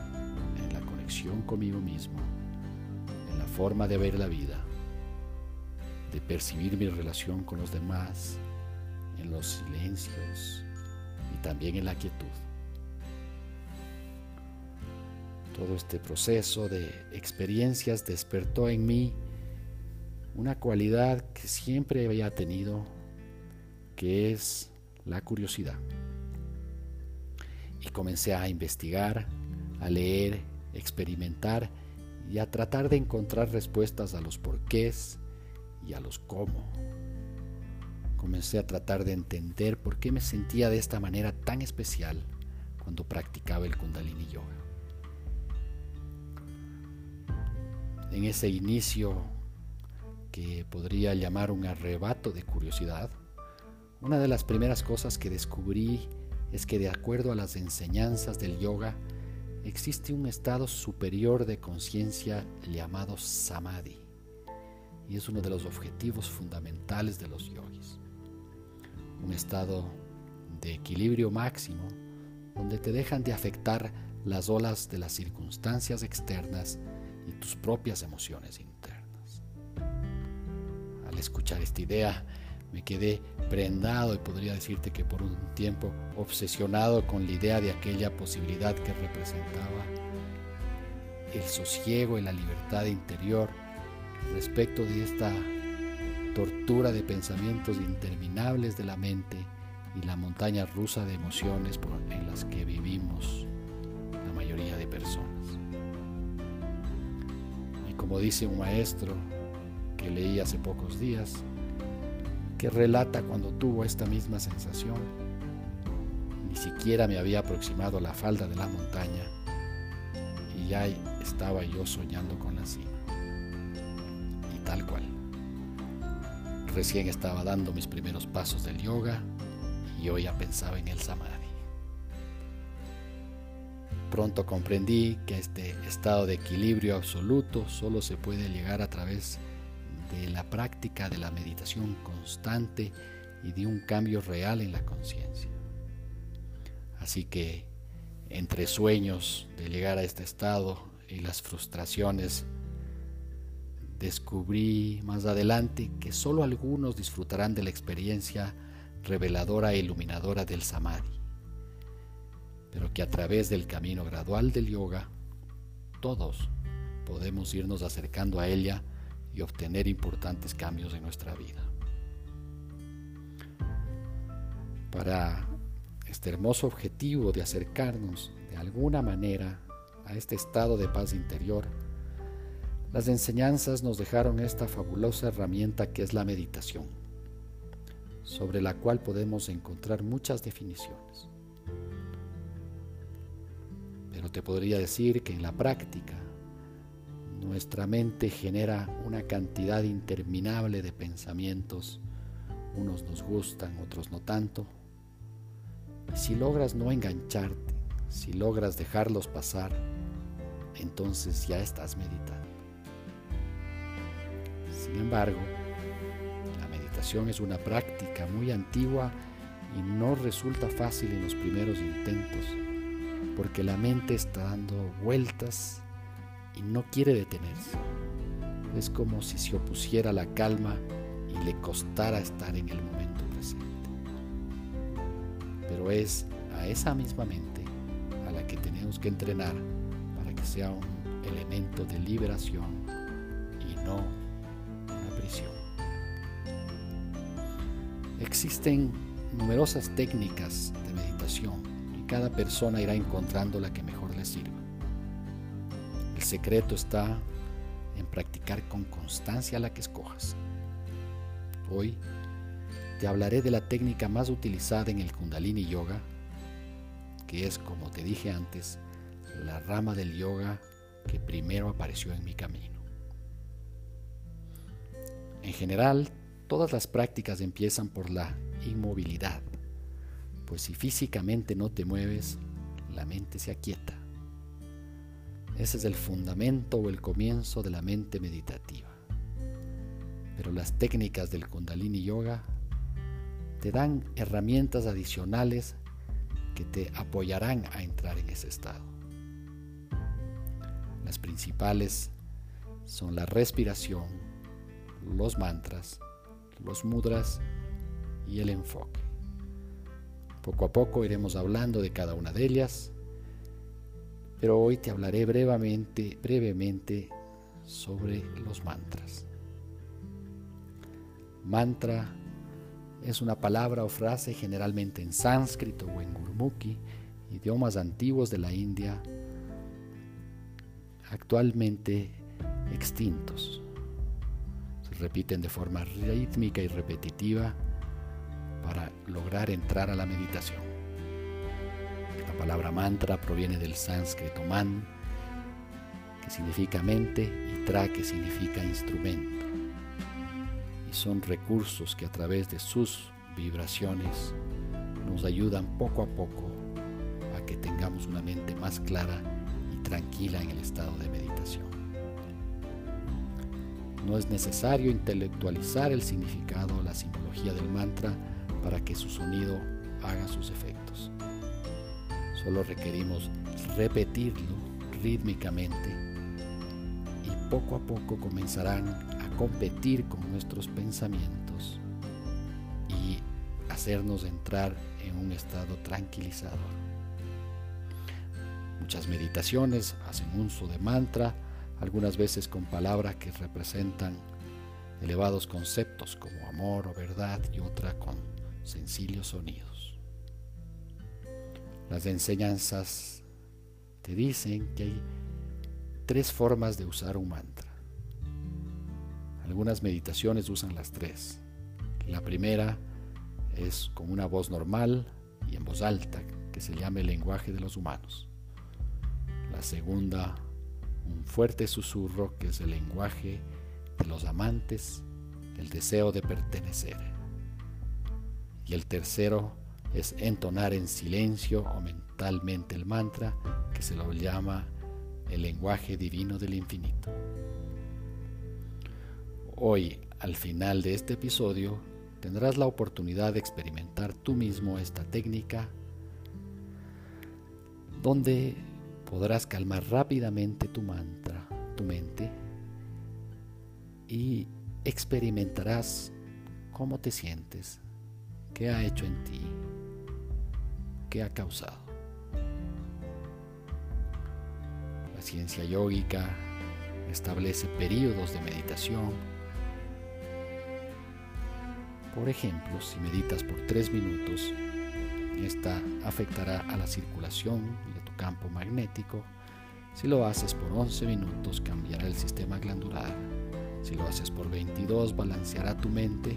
en la conexión conmigo mismo, en la forma de ver la vida, de percibir mi relación con los demás, en los silencios y también en la quietud. Todo este proceso de experiencias despertó en mí una cualidad que siempre había tenido, que es la curiosidad y comencé a investigar, a leer, experimentar y a tratar de encontrar respuestas a los porqués y a los cómo. Comencé a tratar de entender por qué me sentía de esta manera tan especial cuando practicaba el kundalini yoga. En ese inicio que podría llamar un arrebato de curiosidad, una de las primeras cosas que descubrí es que de acuerdo a las enseñanzas del yoga, existe un estado superior de conciencia llamado samadhi. y es uno de los objetivos fundamentales de los yogis. Un estado de equilibrio máximo donde te dejan de afectar las olas de las circunstancias externas y tus propias emociones internas. Al escuchar esta idea, me quedé prendado y podría decirte que por un tiempo obsesionado con la idea de aquella posibilidad que representaba el sosiego y la libertad interior respecto de esta tortura de pensamientos interminables de la mente y la montaña rusa de emociones en las que vivimos la mayoría de personas. Y como dice un maestro que leí hace pocos días, que relata cuando tuvo esta misma sensación, ni siquiera me había aproximado a la falda de la montaña y ya estaba yo soñando con la cima. Y tal cual. Recién estaba dando mis primeros pasos del yoga y yo ya pensaba en el samadhi. Pronto comprendí que este estado de equilibrio absoluto solo se puede llegar a través de la práctica de la meditación constante y de un cambio real en la conciencia. Así que entre sueños de llegar a este estado y las frustraciones, descubrí más adelante que solo algunos disfrutarán de la experiencia reveladora e iluminadora del samadhi, pero que a través del camino gradual del yoga, todos podemos irnos acercando a ella y obtener importantes cambios en nuestra vida. Para este hermoso objetivo de acercarnos de alguna manera a este estado de paz interior, las enseñanzas nos dejaron esta fabulosa herramienta que es la meditación sobre la cual podemos encontrar muchas definiciones. Pero te podría decir que en la práctica nuestra mente genera una cantidad interminable de pensamientos, unos nos gustan, otros no tanto. Y si logras no engancharte, si logras dejarlos pasar, entonces ya estás meditando. Sin embargo, es una práctica muy antigua y no resulta fácil en los primeros intentos, porque la mente está dando vueltas y no quiere detenerse. Es como si se opusiera a la calma y le costara estar en el momento presente. Pero es a esa misma mente a la que tenemos que entrenar para que sea un elemento de liberación y no una prisión. Existen numerosas técnicas de meditación y cada persona irá encontrando la que mejor le sirva. Secreto está en practicar con constancia la que escojas. Hoy te hablaré de la técnica más utilizada en el Kundalini Yoga, que es, como te dije antes, la rama del yoga que primero apareció en mi camino. En general, Todas las prácticas empiezan por la inmovilidad, pues si físicamente no te mueves, la mente se aquieta. Ese es el fundamento o el comienzo de la mente meditativa. Pero las técnicas del kundalini yoga te dan herramientas adicionales que te apoyarán a entrar en ese estado. Las principales son la respiración, los mantras, los mudras y el enfoque. Poco a poco iremos hablando de cada una de ellas, pero hoy te hablaré brevemente, brevemente sobre los mantras. Mantra es una palabra o frase generalmente en sánscrito o en gurmukhi, idiomas antiguos de la India, actualmente extintos repiten de forma rítmica y repetitiva para lograr entrar a la meditación. La palabra mantra proviene del sánscrito man, que significa mente, y tra, que significa instrumento. Y son recursos que a través de sus vibraciones nos ayudan poco a poco a que tengamos una mente más clara y tranquila en el estado de meditación. No es necesario intelectualizar el significado o la simbología del mantra para que su sonido haga sus efectos. Solo requerimos repetirlo rítmicamente y poco a poco comenzarán a competir con nuestros pensamientos y hacernos entrar en un estado tranquilizador. Muchas meditaciones hacen uso de mantra, algunas veces con palabras que representan elevados conceptos como amor o verdad y otra con sencillos sonidos. Las enseñanzas te dicen que hay tres formas de usar un mantra. Algunas meditaciones usan las tres. La primera es con una voz normal y en voz alta, que se llama el lenguaje de los humanos. La segunda, un fuerte susurro, que es el lenguaje de los amantes, el deseo de pertenecer. Y el tercero es entonar en silencio o mentalmente el mantra, que se lo llama el lenguaje divino del infinito. Hoy, al final de este episodio, tendrás la oportunidad de experimentar tú mismo esta técnica donde podrás calmar rápidamente tu mantra, tu mente y experimentarás cómo te sientes, qué ha hecho en ti, qué ha causado. La ciencia yógica establece periodos de meditación por ejemplo, si meditas por 3 minutos, esta afectará a la circulación de tu campo magnético. Si lo haces por 11 minutos, cambiará el sistema glandular. Si lo haces por 22, balanceará tu mente.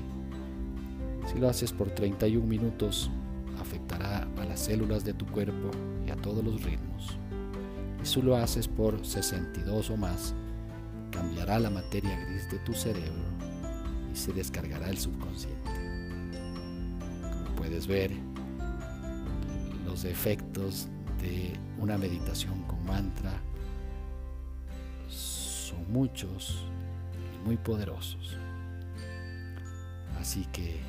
Si lo haces por 31 minutos, afectará a las células de tu cuerpo y a todos los ritmos. Y si lo haces por 62 o más, cambiará la materia gris de tu cerebro y se descargará el subconsciente puedes ver los efectos de una meditación con mantra son muchos y muy poderosos. Así que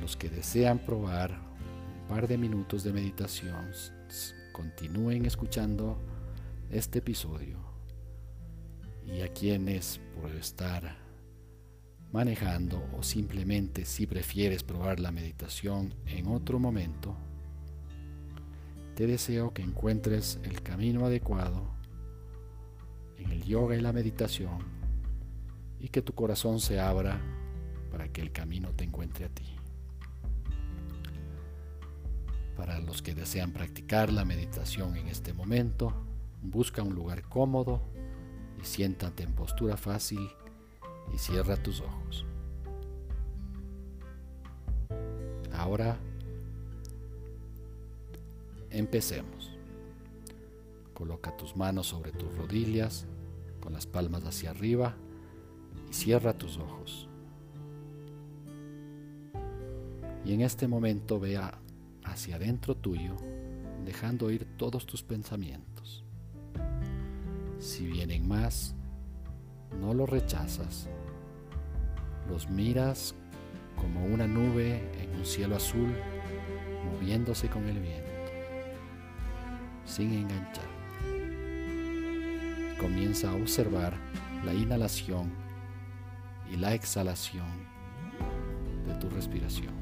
los que desean probar un par de minutos de meditación, continúen escuchando este episodio. Y a quienes por estar manejando o simplemente si prefieres probar la meditación en otro momento, te deseo que encuentres el camino adecuado en el yoga y la meditación y que tu corazón se abra para que el camino te encuentre a ti. Para los que desean practicar la meditación en este momento, busca un lugar cómodo y siéntate en postura fácil y cierra tus ojos. Ahora empecemos. Coloca tus manos sobre tus rodillas con las palmas hacia arriba y cierra tus ojos. Y en este momento vea hacia adentro tuyo, dejando ir todos tus pensamientos. Si vienen más, no los rechazas, los miras como una nube en un cielo azul moviéndose con el viento, sin enganchar. Comienza a observar la inhalación y la exhalación de tu respiración.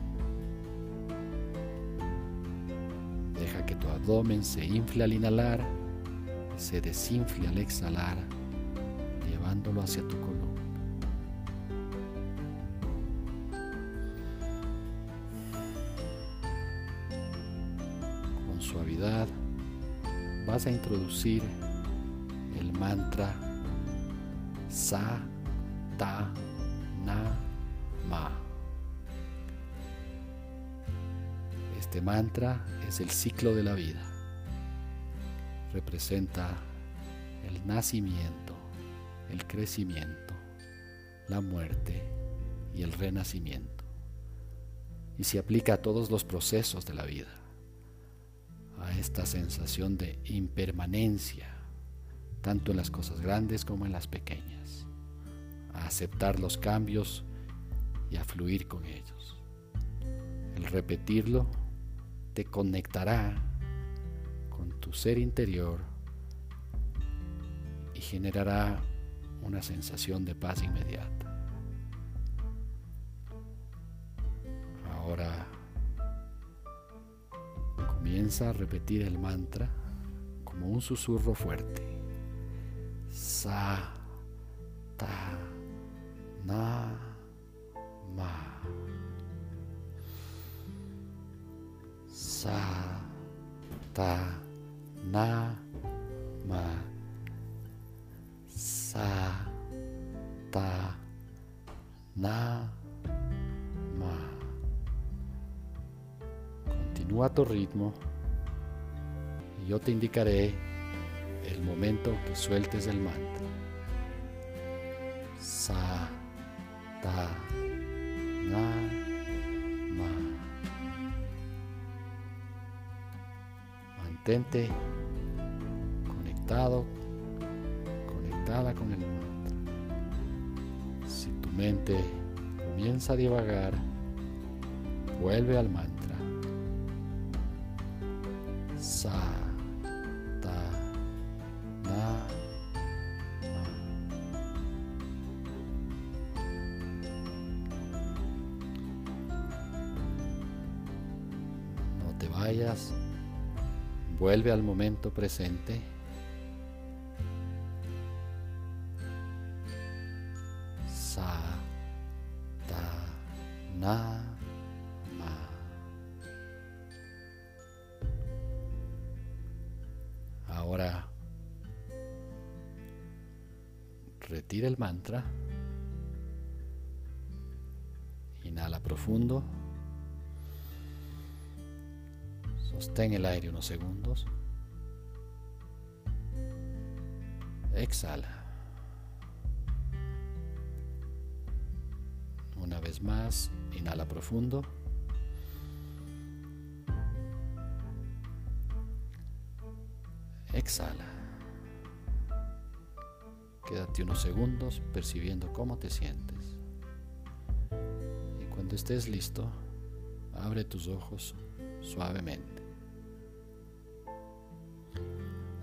Tu abdomen se infle al inhalar se desinfle al exhalar, llevándolo hacia tu columna. suavidad vas a introducir el mantra Sa Ta Na Ma. Este mantra es el ciclo de la vida. Representa el nacimiento, el crecimiento, la muerte y el renacimiento. Y se aplica a todos los procesos de la vida a esta sensación de impermanencia, tanto en las cosas grandes como en las pequeñas, a aceptar los cambios y a fluir con ellos. El repetirlo te conectará con tu ser interior y generará una sensación de paz inmediata. Ahora comienza a repetir el mantra como un susurro fuerte. Sa, ta, na, ma. Sa, ta, na, ma. Sa, ta, na, ma. Continúa tu ritmo y yo te indicaré el momento que sueltes el mantra. Sa, Mantente conectado, conectada con el mantra. Si tu mente comienza a divagar, vuelve al mantra. Sa, vuelve al momento presente. Sa, ta, na, ma. Ahora retira el mantra. Inhala profundo. Sostén el aire unos segundos. Exhala. Una vez más, inhala profundo. Exhala. Quédate unos segundos percibiendo cómo te sientes. Y cuando estés listo, abre tus ojos suavemente.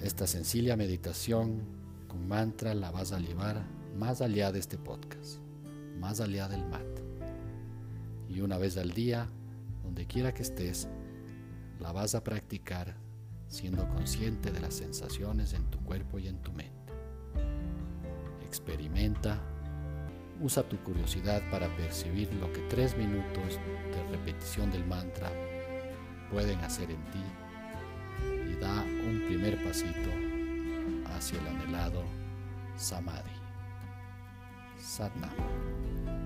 Esta sencilla meditación con mantra la vas a llevar más allá de este podcast, más allá del mat. Y una vez al día, donde quiera que estés, la vas a practicar siendo consciente de las sensaciones en tu cuerpo y en tu mente. Experimenta, usa tu curiosidad para percibir lo que tres minutos de repetición del mantra pueden hacer en ti y da un primer pasito hacia el anhelado Samadhi. Satnam.